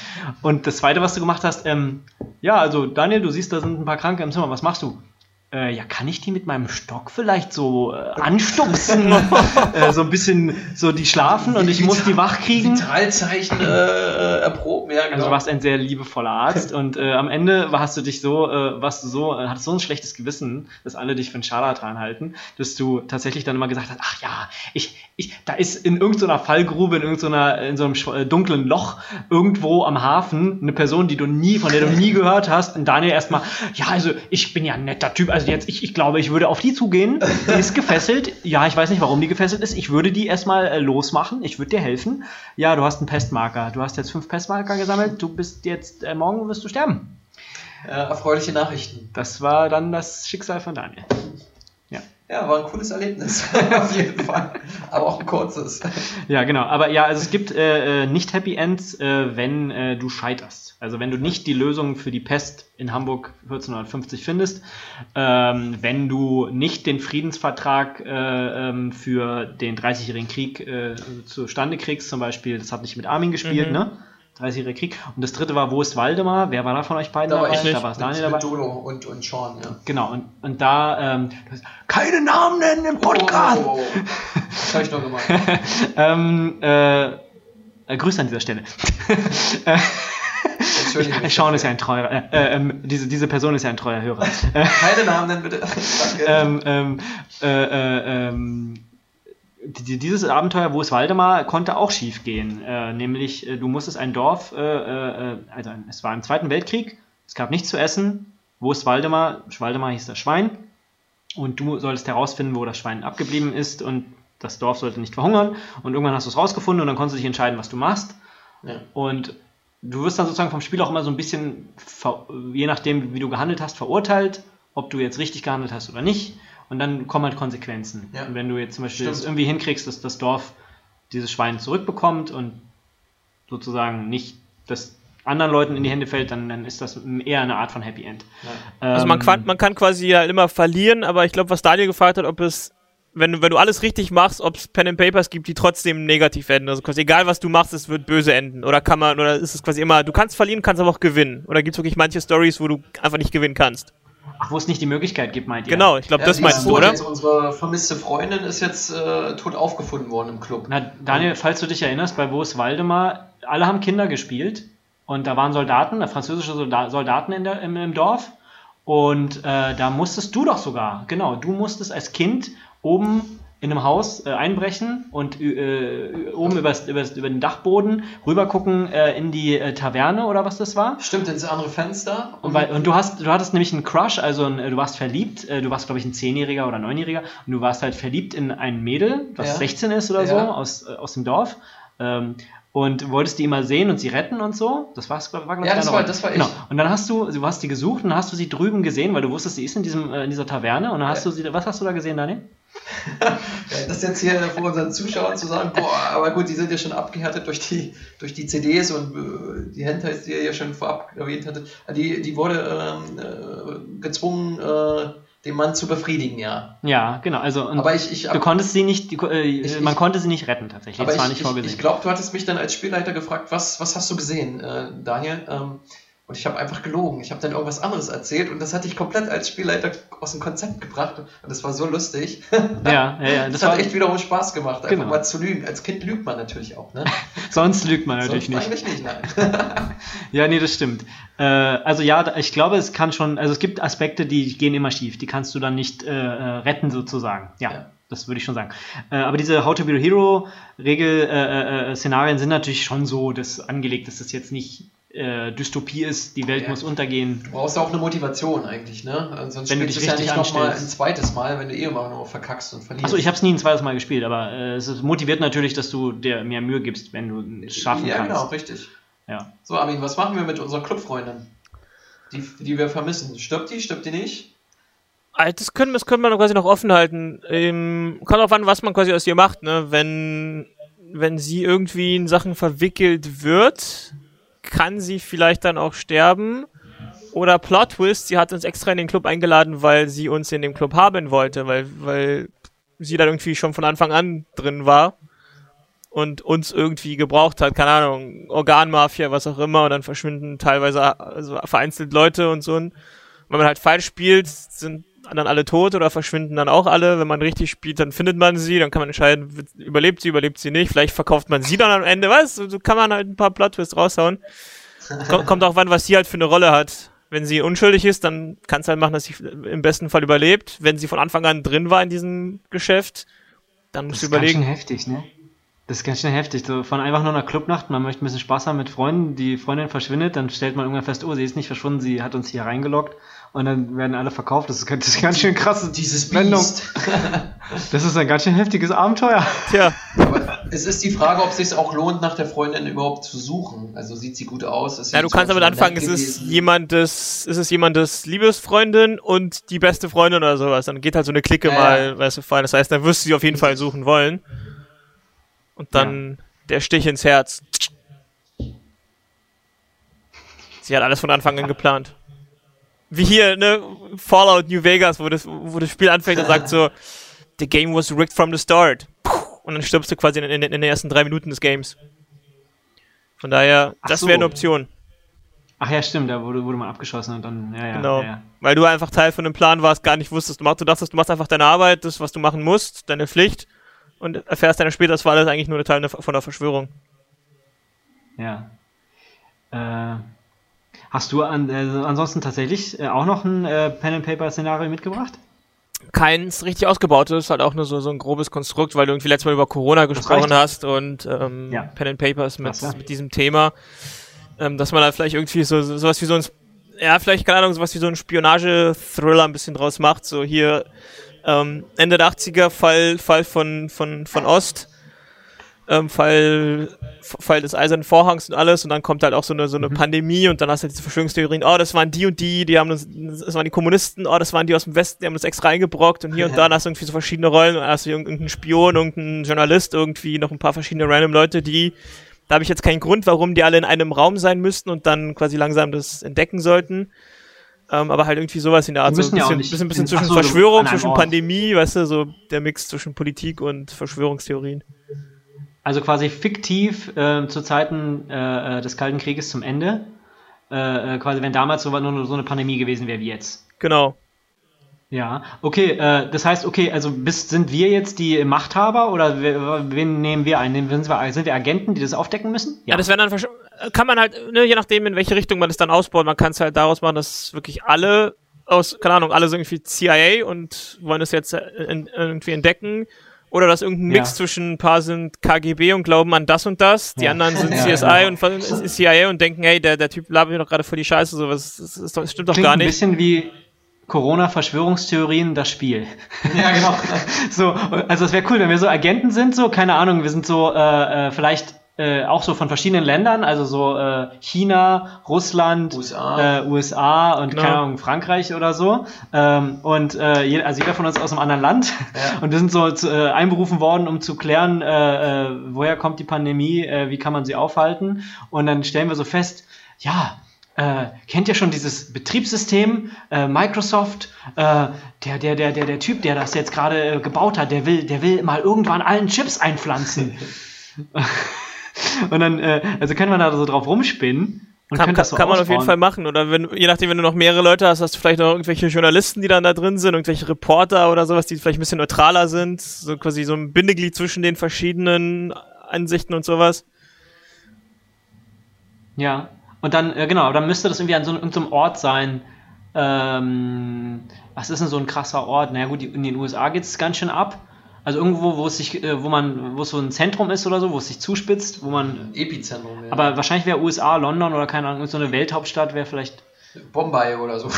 Und das zweite, was du gemacht hast, ähm, ja, also Daniel, du siehst, da sind ein paar Kranke im Zimmer. Was machst du? Äh, ja, kann ich die mit meinem Stock vielleicht so äh, anstupsen? äh, so ein bisschen, so die schlafen und ich muss die wach kriegen? Vitalzeichen äh, erproben, ja, genau. Also du warst ein sehr liebevoller Arzt und äh, am Ende hast du dich so, äh, warst du so, äh, hattest so ein schlechtes Gewissen, dass alle dich für einen Scharlatan halten, dass du tatsächlich dann immer gesagt hast, ach ja, ich, ich, da ist in irgendeiner Fallgrube, in irgendeiner, in so einem äh, dunklen Loch irgendwo am Hafen eine Person, die du nie, von der du nie gehört hast. Und Daniel erstmal, ja, also ich bin ja ein netter Typ, also jetzt, ich, ich glaube, ich würde auf die zugehen. Die ist gefesselt. Ja, ich weiß nicht, warum die gefesselt ist. Ich würde die erstmal äh, losmachen. Ich würde dir helfen. Ja, du hast einen Pestmarker. Du hast jetzt fünf Pestmarker gesammelt. Du bist jetzt, äh, morgen wirst du sterben. äh, erfreuliche Nachrichten. Das war dann das Schicksal von Daniel. Ja, war ein cooles Erlebnis. Auf jeden Fall. Aber auch ein kurzes. Ja, genau. Aber ja, also es gibt äh, äh, nicht Happy Ends, äh, wenn äh, du scheiterst. Also wenn du nicht die Lösung für die Pest in Hamburg 1450 findest, ähm, wenn du nicht den Friedensvertrag äh, ähm, für den 30-jährigen Krieg äh, zustande kriegst, zum Beispiel, das habe ich mit Armin gespielt, Mhm. ne? 30-jähriger Krieg. Und das dritte war, wo ist Waldemar? Wer war da von euch beiden Da war dabei? ich nicht. Da war es Daniel mit, dabei. mit Dolo und, und Sean, ja. Genau, und, und da ähm, keine Namen nennen im Podcast! Oh, das habe ich noch gemacht. ähm, äh, äh, Grüße an dieser Stelle. Entschuldigung. Sean ist ja ein treuer, äh, äh, ähm, diese, diese Person ist ja ein treuer Hörer. Keine Namen nennen, bitte. Danke. ähm, ähm, äh, äh, ähm, dieses Abenteuer, wo es Waldemar, konnte auch schief gehen. Äh, nämlich, äh, du musstest ein Dorf, äh, äh, also es war im Zweiten Weltkrieg, es gab nichts zu essen. Wo ist Waldemar? Waldemar hieß das Schwein. Und du solltest herausfinden, wo das Schwein abgeblieben ist und das Dorf sollte nicht verhungern. Und irgendwann hast du es rausgefunden und dann konntest du dich entscheiden, was du machst. ja. Und du wirst dann sozusagen vom Spiel auch immer so ein bisschen, je nachdem, wie du gehandelt hast, verurteilt, ob du jetzt richtig gehandelt hast oder nicht. Und dann kommen halt Konsequenzen. Ja. Und wenn du jetzt zum Beispiel Stimmt. es irgendwie hinkriegst, dass das Dorf dieses Schwein zurückbekommt und sozusagen nicht das anderen Leuten in die Hände fällt, dann, dann ist das eher eine Art von Happy End. Ja. Also man Ähm, kann, man kann quasi ja immer verlieren, aber ich glaube, was Daniel gefragt hat, ob es, wenn du, wenn du alles richtig machst, ob es Pen and Papers gibt, die trotzdem negativ enden. Also quasi egal was du machst, es wird böse enden. Oder kann man, oder ist es quasi immer, du kannst verlieren, kannst aber auch gewinnen. Oder gibt es wirklich manche Stories, wo du einfach nicht gewinnen kannst? Ach, wo es nicht die Möglichkeit gibt, meint ihr? Genau, ich glaube, Ja, das meinst ist du, oder? Jetzt unsere vermisste Freundin ist jetzt äh, tot aufgefunden worden im Club. Na, Daniel, falls du dich erinnerst, bei Wo ist Waldemar, alle haben Kinder gespielt und da waren Soldaten, äh, französische Solda Soldaten in der, im, im Dorf und äh, da musstest du doch sogar, genau, du musstest als Kind oben in einem Haus äh, einbrechen und äh, oben übers, übers, über den Dachboden rübergucken äh, in die äh, Taverne oder was das war. Stimmt, ins andere Fenster. Und, weil, und du hast, du hattest nämlich einen Crush, also ein, du warst verliebt, äh, du warst, glaube ich, ein Zehnjähriger oder Neunjähriger und du warst halt verliebt in ein Mädel, was Ja. 16 ist oder so, Ja. aus, äh, aus dem Dorf. Ähm, und wolltest die immer sehen und sie retten und so. Das war's, war, glaub Ja, ich, das deine war- das war ich. Genau. Und dann hast du, du hast die gesucht und dann hast du sie drüben gesehen, weil du wusstest, sie ist in, diesem, äh, in dieser Taverne. Und dann hast Ja. du sie, was hast du da gesehen, Daniel? Das jetzt hier vor unseren Zuschauern zu sagen, boah, aber gut, die sind ja schon abgehärtet durch die, durch die CDs und äh, die Hentais, die ihr ja schon vorab erwähnt hattet, die, die wurde ähm, äh, gezwungen, äh, den Mann zu befriedigen, ja. Ja, genau. Also aber ich, ich, du konntest sie nicht, äh, ich, man konnte sie nicht retten tatsächlich. Aber das war ich, nicht vorgesehen. Ich glaube, du hattest mich dann als Spielleiter gefragt, was, was hast du gesehen, äh, Daniel? Ähm, und ich habe einfach gelogen. Ich habe dann irgendwas anderes erzählt und das hatte ich komplett als Spielleiter aus dem Konzept gebracht. Und das war so lustig. Ja, ja, ja. Das, das hat echt wiederum Spaß gemacht, einfach Genau. mal zu lügen. Als Kind lügt man natürlich auch, ne? Sonst lügt man natürlich Sonst nicht. eigentlich nicht, nein. Ja, nee, das stimmt. Äh, also ja, ich glaube, es kann schon, also es gibt Aspekte, die gehen immer schief. Die kannst du dann nicht äh, äh, retten sozusagen. Ja, Ja. das würde ich schon sagen. Äh, aber diese How to be a Hero Regel äh, äh, Szenarien sind natürlich schon so, dass angelegt, dass das jetzt nicht äh, Dystopie ist. Die Welt Ja. muss untergehen. Du brauchst ja auch eine Motivation eigentlich, ne? Sonst Wenn du spielst dich du es ja richtig nicht nochmal ein zweites Mal, wenn du eh immer noch verkackst und verlierst. Achso, ich habe es nie ein zweites Mal gespielt, aber äh, es ist- motiviert natürlich, dass du dir mehr Mühe gibst, wenn du es schaffen Ja, kannst. genau, richtig. Ja. So, Armin, was machen wir mit unserer Clubfreundin? Die, die wir vermissen. Stirbt die, stirbt die nicht? Das können, das können wir quasi noch offen halten. Ähm, kommt drauf an, was man quasi aus ihr macht, ne? Wenn, wenn sie irgendwie in Sachen verwickelt wird, kann sie vielleicht dann auch sterben. Oder Plot Twist, sie hat uns extra in den Club eingeladen, weil sie uns in dem Club haben wollte, weil, weil sie dann irgendwie schon von Anfang an drin war und uns irgendwie gebraucht hat, keine Ahnung, Organmafia, was auch immer, und dann verschwinden teilweise also vereinzelt Leute und so. Und wenn man halt falsch spielt, sind dann alle tot oder verschwinden dann auch alle. Wenn man richtig spielt, dann findet man sie, dann kann man entscheiden, überlebt sie, überlebt sie nicht. Vielleicht verkauft man sie dann am Ende, was? So kann man halt ein paar Plot-Twists raushauen. Kommt, kommt auch an, was sie halt für eine Rolle hat. Wenn sie unschuldig ist, dann kann es halt machen, dass sie im besten Fall überlebt. Wenn sie von Anfang an drin war in diesem Geschäft, dann musst Das du ist ganz schön überlegen. heftig, ne? Das ist ganz schön heftig. So von einfach nur einer Clubnacht, man möchte ein bisschen Spaß haben mit Freunden, die Freundin verschwindet, dann stellt man irgendwann fest, oh, sie ist nicht verschwunden, sie hat uns hier reingeloggt und dann werden alle verkauft. Das ist, ganz- das ist ganz schön krass. Dieses Wendung. Das ist ein ganz schön heftiges Abenteuer. Tja, Aber es ist die Frage, ob es sich auch lohnt, nach der Freundin überhaupt zu suchen. Also sieht sie gut aus? Ja, du kannst damit anfangen, es ist jemandes, es ist jemandes Liebesfreundin und die beste Freundin oder sowas. Dann geht halt so eine Clique Ja, mal, weißt du, fallen. Das heißt, dann wirst du sie auf jeden Fall suchen wollen. Und dann der Stich ins Herz. Sie hat alles von Anfang an geplant. Wie hier, ne, Fallout New Vegas, wo das, wo das Spiel anfängt und sagt so, the game was rigged from the start. Und dann stirbst du quasi in, in, in den ersten drei Minuten des Games. Von daher, Ach das so. wäre eine Option. Ach ja, stimmt, da wurde, wurde man abgeschossen und dann, ja, ja. Genau. Ja, ja. Weil du einfach Teil von dem Plan warst, gar nicht wusstest, du machst, du dachtest, du machst einfach deine Arbeit, das, was du machen musst, deine Pflicht und erfährst dann später, das war alles eigentlich nur eine Teil von der Verschwörung. ja. Äh, hast du an, äh, ansonsten tatsächlich äh, auch noch ein äh, Pen-and-Paper-Szenario mitgebracht? Keins richtig ausgebautes, halt auch nur so, so ein grobes Konstrukt, weil du irgendwie letztes Mal über Corona gesprochen hast und ähm, Ja. Pen and Papers mit, mit diesem Thema, ähm, dass man da vielleicht irgendwie so, so sowas wie so ein, ja, vielleicht, keine Ahnung, sowas wie so ein Spionage-Thriller ein bisschen draus macht, so hier ähm, Ende der 80er Fall, Fall von, von, von Ost, ähm, Fall, Fall des Eisernen Vorhangs und alles und dann kommt halt auch so eine, so eine Pandemie und dann hast du diese Verschwörungstheorien, oh, das waren die und die, die haben uns, das waren die Kommunisten, oh, das waren die aus dem Westen, die haben uns extra eingebrockt und hier und da hast du irgendwie so verschiedene Rollen hast du irgendeinen Spion, irgendeinen Journalist, irgendwie noch ein paar verschiedene random Leute, die, da habe ich jetzt keinen Grund, warum die alle in einem Raum sein müssten und dann quasi langsam das entdecken sollten. Ähm, aber halt irgendwie sowas in der Art, so ein müssen ja bisschen, bisschen, bisschen zwischen ach so, du- Verschwörung, zwischen Ort. Pandemie, weißt du, so der Mix zwischen Politik und Verschwörungstheorien. Also quasi fiktiv äh, zu Zeiten äh, äh, des Kalten Krieges zum Ende. Äh, äh, quasi, wenn damals so, nur so eine Pandemie gewesen wäre wie jetzt. Genau. Ja, okay, äh, das heißt, okay, also bis, sind wir jetzt die Machthaber oder wen nehmen wir ein? Sind wir, sind wir Agenten, die das aufdecken müssen? Ja, das wäre dann versch- kann man halt, ne, je nachdem, in welche Richtung man es dann ausbaut, man kann es halt daraus machen, dass wirklich alle aus, keine Ahnung, alle sind irgendwie CIA und wollen es jetzt äh, in, irgendwie entdecken. Oder dass irgendein Mix Ja. zwischen ein paar sind KGB und glauben an das und das, die Ja. anderen sind Ja, CSI genau. und CIA und denken, hey, der, der Typ labert mir doch gerade voll die Scheiße, sowas, das, doch, das stimmt doch Klingt gar ein nicht. bisschen wie Corona-Verschwörungstheorien, das Spiel. Ja, genau. So, also es wäre cool, wenn wir so Agenten sind, so, keine Ahnung, wir sind so, äh, äh, vielleicht äh, auch so von verschiedenen Ländern, also so äh, China, Russland, USA. Äh, USA und Genau. keine Ahnung, Frankreich oder so. Ähm, und äh, je, also jeder von uns aus einem anderen Land. Ja. Und wir sind so zu, äh, einberufen worden, um zu klären, äh, äh, woher kommt die Pandemie, äh, wie kann man sie aufhalten. Und dann stellen wir so fest, ja, äh, kennt ihr schon dieses Betriebssystem äh, Microsoft? Äh, der, der, der, der, der Typ, der das jetzt gerade äh, gebaut hat, der will, der will mal irgendwann allen Chips einpflanzen. und dann, äh, also können wir da so drauf rumspinnen. Und Kann, kann, das so kann man auf jeden. Fall machen. Oder wenn, je nachdem, wenn du noch mehrere Leute hast, hast du vielleicht noch irgendwelche Journalisten, die dann da drin sind, irgendwelche Reporter oder sowas, die vielleicht ein bisschen neutraler sind. So quasi so ein Bindeglied zwischen den verschiedenen Ansichten und sowas. Ja, und dann, äh, genau, dann müsste das irgendwie an so einem, Ort sein. Ähm, was ist denn so ein krasser Ort? Naja, gut, in den USA geht es ganz schön ab. Also irgendwo, wo es sich, äh, wo man, wo es so ein Zentrum ist oder so, wo es sich zuspitzt, wo man. Epizentrum. Ja. Aber wahrscheinlich wäre USA, London oder keine Ahnung, so eine Welthauptstadt wäre vielleicht. Bombay oder so.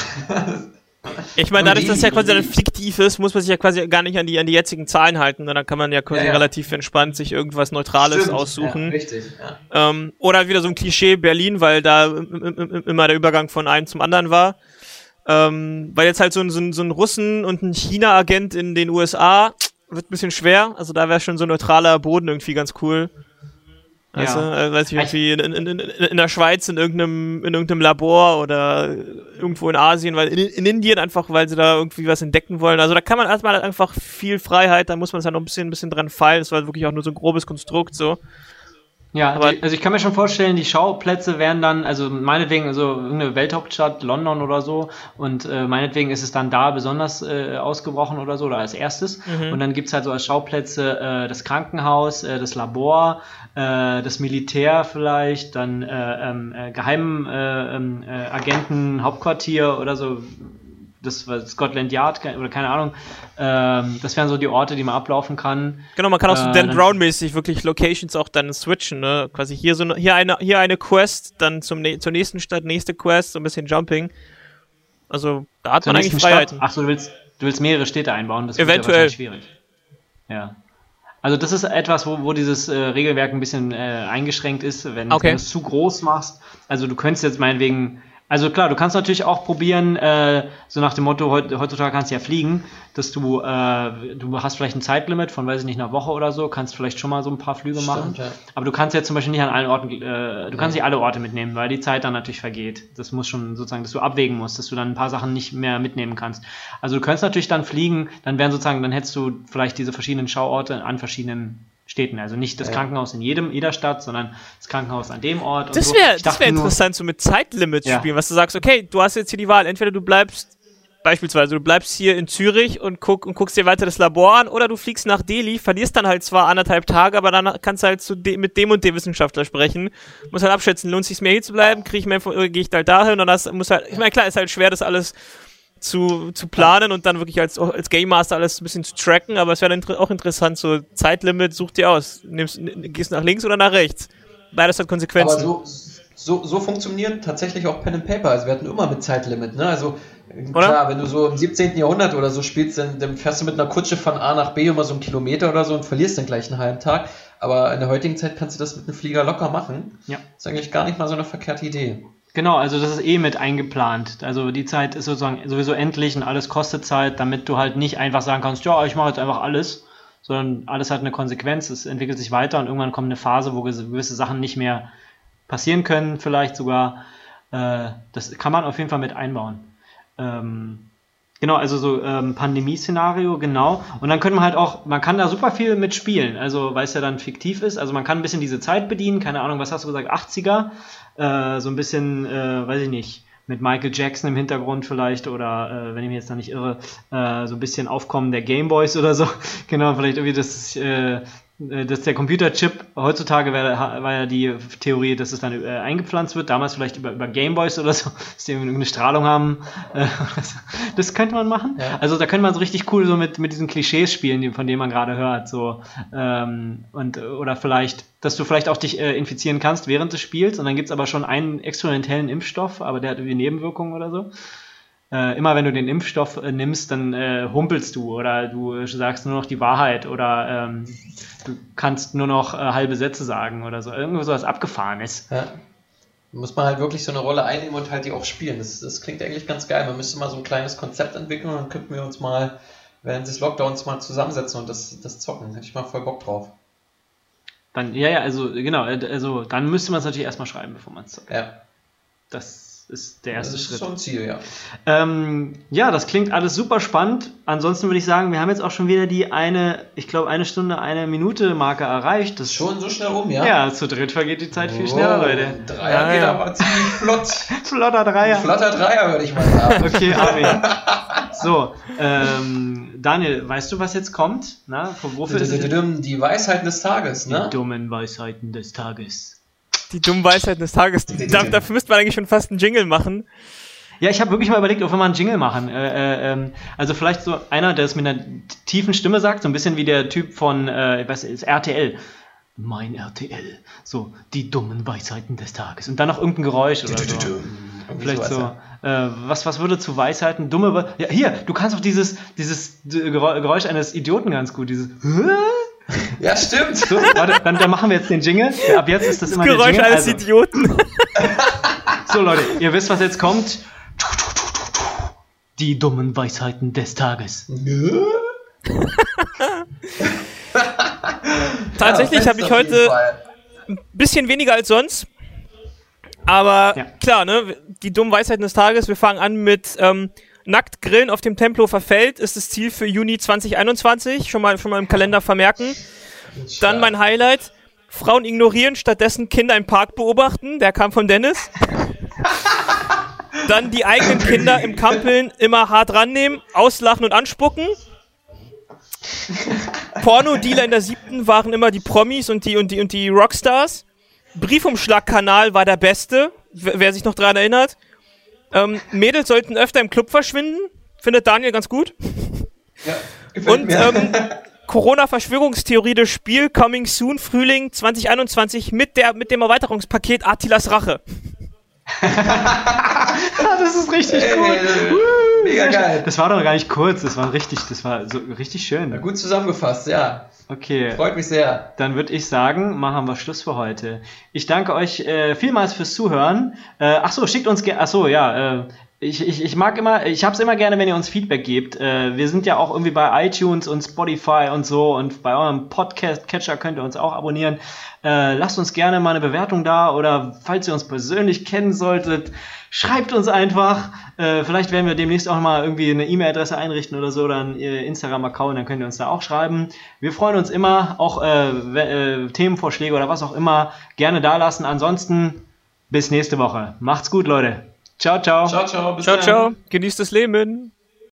Ich meine, dadurch, dass es ja quasi dann fiktiv ist, muss man sich ja quasi gar nicht an die, an die jetzigen Zahlen halten. Dann kann man ja quasi Ja, ja. relativ entspannt sich irgendwas Neutrales Stimmt. aussuchen. Ja, richtig. Ja. Ähm, oder wieder so ein Klischee Berlin, weil da im- im- im- immer der Übergang von einem zum anderen war. Ähm, weil jetzt halt so ein, so ein, so ein Russen und ein China-Agent in den USA wird ein bisschen schwer. Also da wäre schon so ein neutraler Boden irgendwie ganz cool. Weißt Ja. äh, weiß ich, irgendwie in, in, in, in der Schweiz in irgendeinem, in irgendeinem Labor oder irgendwo in Asien, weil in, in Indien einfach, weil sie da irgendwie was entdecken wollen. Also da kann man erstmal halt einfach viel Freiheit, da muss man es halt noch ein bisschen, ein bisschen dran feilen. Das war wirklich auch nur so ein grobes Konstrukt so. Ja, Aber- die, also ich kann mir schon vorstellen, die Schauplätze wären dann, also meinetwegen, also irgendeine Welthauptstadt, London oder so, und äh, meinetwegen ist es dann da besonders äh, ausgebrochen oder so, oder als erstes. Und dann gibt's halt so als Schauplätze äh, das Krankenhaus, äh, das Labor, äh, das Militär vielleicht, dann äh, ähm, äh, Geheimagenten, äh, ähm, äh, Agenten, Hauptquartier oder so. Das war Scotland Yard oder keine Ahnung. Ähm, das wären so die Orte, die man ablaufen kann. Genau, man kann auch so Äh, Dan dann- Brown-mäßig wirklich Locations auch dann switchen, ne? Quasi hier so ne- hier eine hier eine Quest, dann zum zur nächsten Stadt nächste Quest, so ein bisschen Jumping. Also da hat man eigentlich Freiheiten. Stadt. Ach so, du willst, du willst mehrere Städte einbauen. Das wird Eventuell. Ja schwierig. Ja. Also das ist etwas, wo, wo dieses äh, Regelwerk ein bisschen äh, eingeschränkt ist, wenn, Okay. wenn du es zu groß machst. Also du könntest jetzt meinetwegen, also klar, du kannst natürlich auch probieren, äh, so nach dem Motto, heut, heutzutage kannst du ja fliegen, dass du, äh, du hast vielleicht ein Zeitlimit von, weiß ich nicht, einer Woche oder so, kannst vielleicht schon mal so ein paar Flüge machen. ja. Aber du kannst ja zum Beispiel nicht an allen Orten, äh, du kannst nicht alle Orte mitnehmen, weil die Zeit dann natürlich vergeht. Das muss schon sozusagen, dass du abwägen musst, dass du dann ein paar Sachen nicht mehr mitnehmen kannst. Also du könntest natürlich dann fliegen, dann wären sozusagen, dann hättest du vielleicht diese verschiedenen Schauorte an verschiedenen Städten. Also nicht das Ja. Krankenhaus in jedem, jeder Stadt, sondern das Krankenhaus an dem Ort. und Das so. wäre das wäre nur- interessant, so mit Zeitlimits Ja. spielen, was du sagst, okay, du hast jetzt hier die Wahl, entweder du bleibst beispielsweise, du bleibst hier in Zürich und, guck, und guckst dir weiter das Labor an, oder du fliegst nach Delhi, verlierst dann halt zwar anderthalb Tage, aber dann kannst du halt zu de mit dem und dem Wissenschaftler sprechen, musst halt abschätzen, lohnt es sich mehr hier zu bleiben, kriege ich mehr, gehe ich halt dahin, und hast, muss halt, ich meine, klar, ist halt schwer, das alles zu, zu planen und dann wirklich als, als Game Master alles ein bisschen zu tracken, aber es wäre dann auch interessant, so Zeitlimit, such dir aus. Nimmst, gehst nach links oder nach rechts. Beides hat Konsequenzen. Aber so, so, so funktioniert tatsächlich auch Pen and Paper. Also wir hatten immer mit Zeitlimit. Ne? Also äh, Oder? klar, wenn du so im 17. Jahrhundert oder so spielst, dann, dann fährst du mit einer Kutsche von A nach B immer so einen Kilometer oder so und verlierst dann gleich einen halben Tag. Aber in der heutigen Zeit kannst du das mit einem Flieger locker machen. Ja. Ist eigentlich gar nicht mal so eine verkehrte Idee. Genau, also das ist eh mit eingeplant. Also die Zeit ist sozusagen sowieso endlich und alles kostet Zeit, damit du halt nicht einfach sagen kannst, ja, ich mache jetzt einfach alles, sondern alles hat eine Konsequenz, es entwickelt sich weiter und irgendwann kommt eine Phase, wo gewisse Sachen nicht mehr passieren können, vielleicht sogar. Äh, das kann man auf jeden Fall mit einbauen. Ähm, Genau, also so ähm, Pandemie-Szenario, genau. Und dann können wir halt auch, man kann da super viel mitspielen, also weil es ja dann fiktiv ist. Also man kann ein bisschen diese Zeit bedienen, keine Ahnung, was hast du gesagt, 80er, äh, so ein bisschen, äh, weiß ich nicht, mit Michael Jackson im Hintergrund vielleicht oder äh, wenn ich mich jetzt da nicht irre, äh, so ein bisschen Aufkommen der Gameboys oder so. genau, vielleicht irgendwie das, äh, dass der Computerchip heutzutage wär, war ja die Theorie, dass es dann äh, eingepflanzt wird, damals vielleicht über, über Gameboys oder so, dass die irgendwie eine Strahlung haben. Äh, das könnte man machen. Ja. Also da könnte man so richtig cool so mit, mit diesen Klischees spielen, von denen man gerade hört. So, ähm, und, äh, oder vielleicht, dass du vielleicht auch dich äh, infizieren kannst während des Spiels und dann gibt es aber schon einen experimentellen Impfstoff, aber der hat irgendwie Nebenwirkungen oder so. Äh, immer wenn du den Impfstoff äh, nimmst, dann äh, humpelst du oder du sagst nur noch die Wahrheit oder ähm, du kannst nur noch äh, halbe Sätze sagen oder so. Irgendwo sowas abgefahren ist. Ja. Muss man halt wirklich so eine Rolle einnehmen und halt die auch spielen. Das, das klingt eigentlich ganz geil. Man müsste mal so ein kleines Konzept entwickeln und dann könnten wir uns mal während des Lockdowns mal zusammensetzen und das, das zocken. Hätte ich mal voll Bock drauf. Dann, ja, ja, also genau, also dann müsste man es natürlich erstmal schreiben, bevor man es zockt. Ja. Das ist der erste das Schritt. ist schon ein Ziel, ja. Ähm, ja, das klingt alles super spannend. Ansonsten würde ich sagen, wir haben jetzt auch schon wieder die eine, ich glaube, eine Stunde, eine Minute Marke erreicht. Das Schon so schnell rum, ja? ja, zu dritt vergeht die Zeit viel schneller, Oh, Leute. Dreier Ja, geht ja. aber ziemlich flott. Flotter Dreier. Flotter Dreier, würde ich mal sagen. Okay, Armin. So, ähm, Daniel, weißt du, was jetzt kommt? Na, wofür ist es? Die Weisheiten des Tages, Die ne? dummen Weisheiten des Tages. Die dummen Weisheiten des Tages. Da, dafür müsste man eigentlich schon fast einen Jingle machen. Ja, ich habe wirklich mal überlegt, ob wir mal einen Jingle machen. Äh, äh, ähm, also vielleicht so einer, der es mit einer tiefen Stimme sagt, so ein bisschen wie der Typ von, äh, ich weiß ist RTL. Mein RTL. So, die dummen Weisheiten des Tages. Und dann noch irgendein Geräusch oder so. Vielleicht so. Äh, was, was würde zu Weisheiten? Dumme. We ja, hier, du kannst auch dieses, dieses Gerä- Geräusch eines Idioten ganz gut. Dieses. Ja, stimmt. So, warte, dann, dann machen wir jetzt den Jingle. Ab jetzt ist das immer Geräusch der Jingle. eines Also, Idioten. so, Leute, ihr wisst, was jetzt kommt. Die dummen Weisheiten des Tages. Tatsächlich Ja, habe ich heute ein bisschen weniger als sonst. Aber Ja. klar, ne, die dummen Weisheiten des Tages. Wir fangen an mit ähm, nackt grillen auf dem Tempelhofer Feld ist das Ziel für Juni 2021. Schon mal, schon mal im Kalender vermerken. Dann mein Highlight. Frauen ignorieren, stattdessen Kinder im Park beobachten. Der kam von Dennis. Dann die eigenen Kinder im Kampeln immer hart rannehmen, auslachen und anspucken. Porno-Dealer in der siebten waren immer die Promis und die, und die, und die Rockstars. Briefumschlagkanal war der beste, wer sich noch daran erinnert. Ähm, Mädels sollten öfter im Club verschwinden. Findet Daniel ganz gut. Ja, gefällt Und mir. ähm, Corona-Verschwörungstheorie des Spiel Coming Soon Frühling 2021 mit, der, mit dem Erweiterungspaket Attilas Rache. Das ist richtig Ey, cool. mega geil. Das war doch gar nicht kurz, das war richtig, das war so richtig schön. Gut zusammengefasst, ja. Okay. Freut mich sehr. Dann würde ich sagen, machen wir Schluss für heute. Ich danke euch äh, vielmals fürs Zuhören. Äh, ach so, schickt uns gerne. Ach so, ja. Äh, ich, ich, ich mag immer, ich hab's immer gerne, wenn ihr uns Feedback gebt. Äh, wir sind ja auch irgendwie bei iTunes und Spotify und so und bei eurem Podcast-Catcher könnt ihr uns auch abonnieren. Äh, lasst uns gerne mal eine Bewertung da oder falls ihr uns persönlich kennen solltet, schreibt uns einfach. Äh, vielleicht werden wir demnächst auch mal irgendwie eine E-Mail-Adresse einrichten oder so oder einen äh, Instagram-Account, dann könnt ihr uns da auch schreiben. Wir freuen uns immer, auch äh, äh, Themenvorschläge oder was auch immer gerne da lassen. Ansonsten bis nächste Woche. Macht's gut, Leute. Ciao, ciao. Ciao, ciao. Bis Ciao, dann. ciao. Genießt das Leben.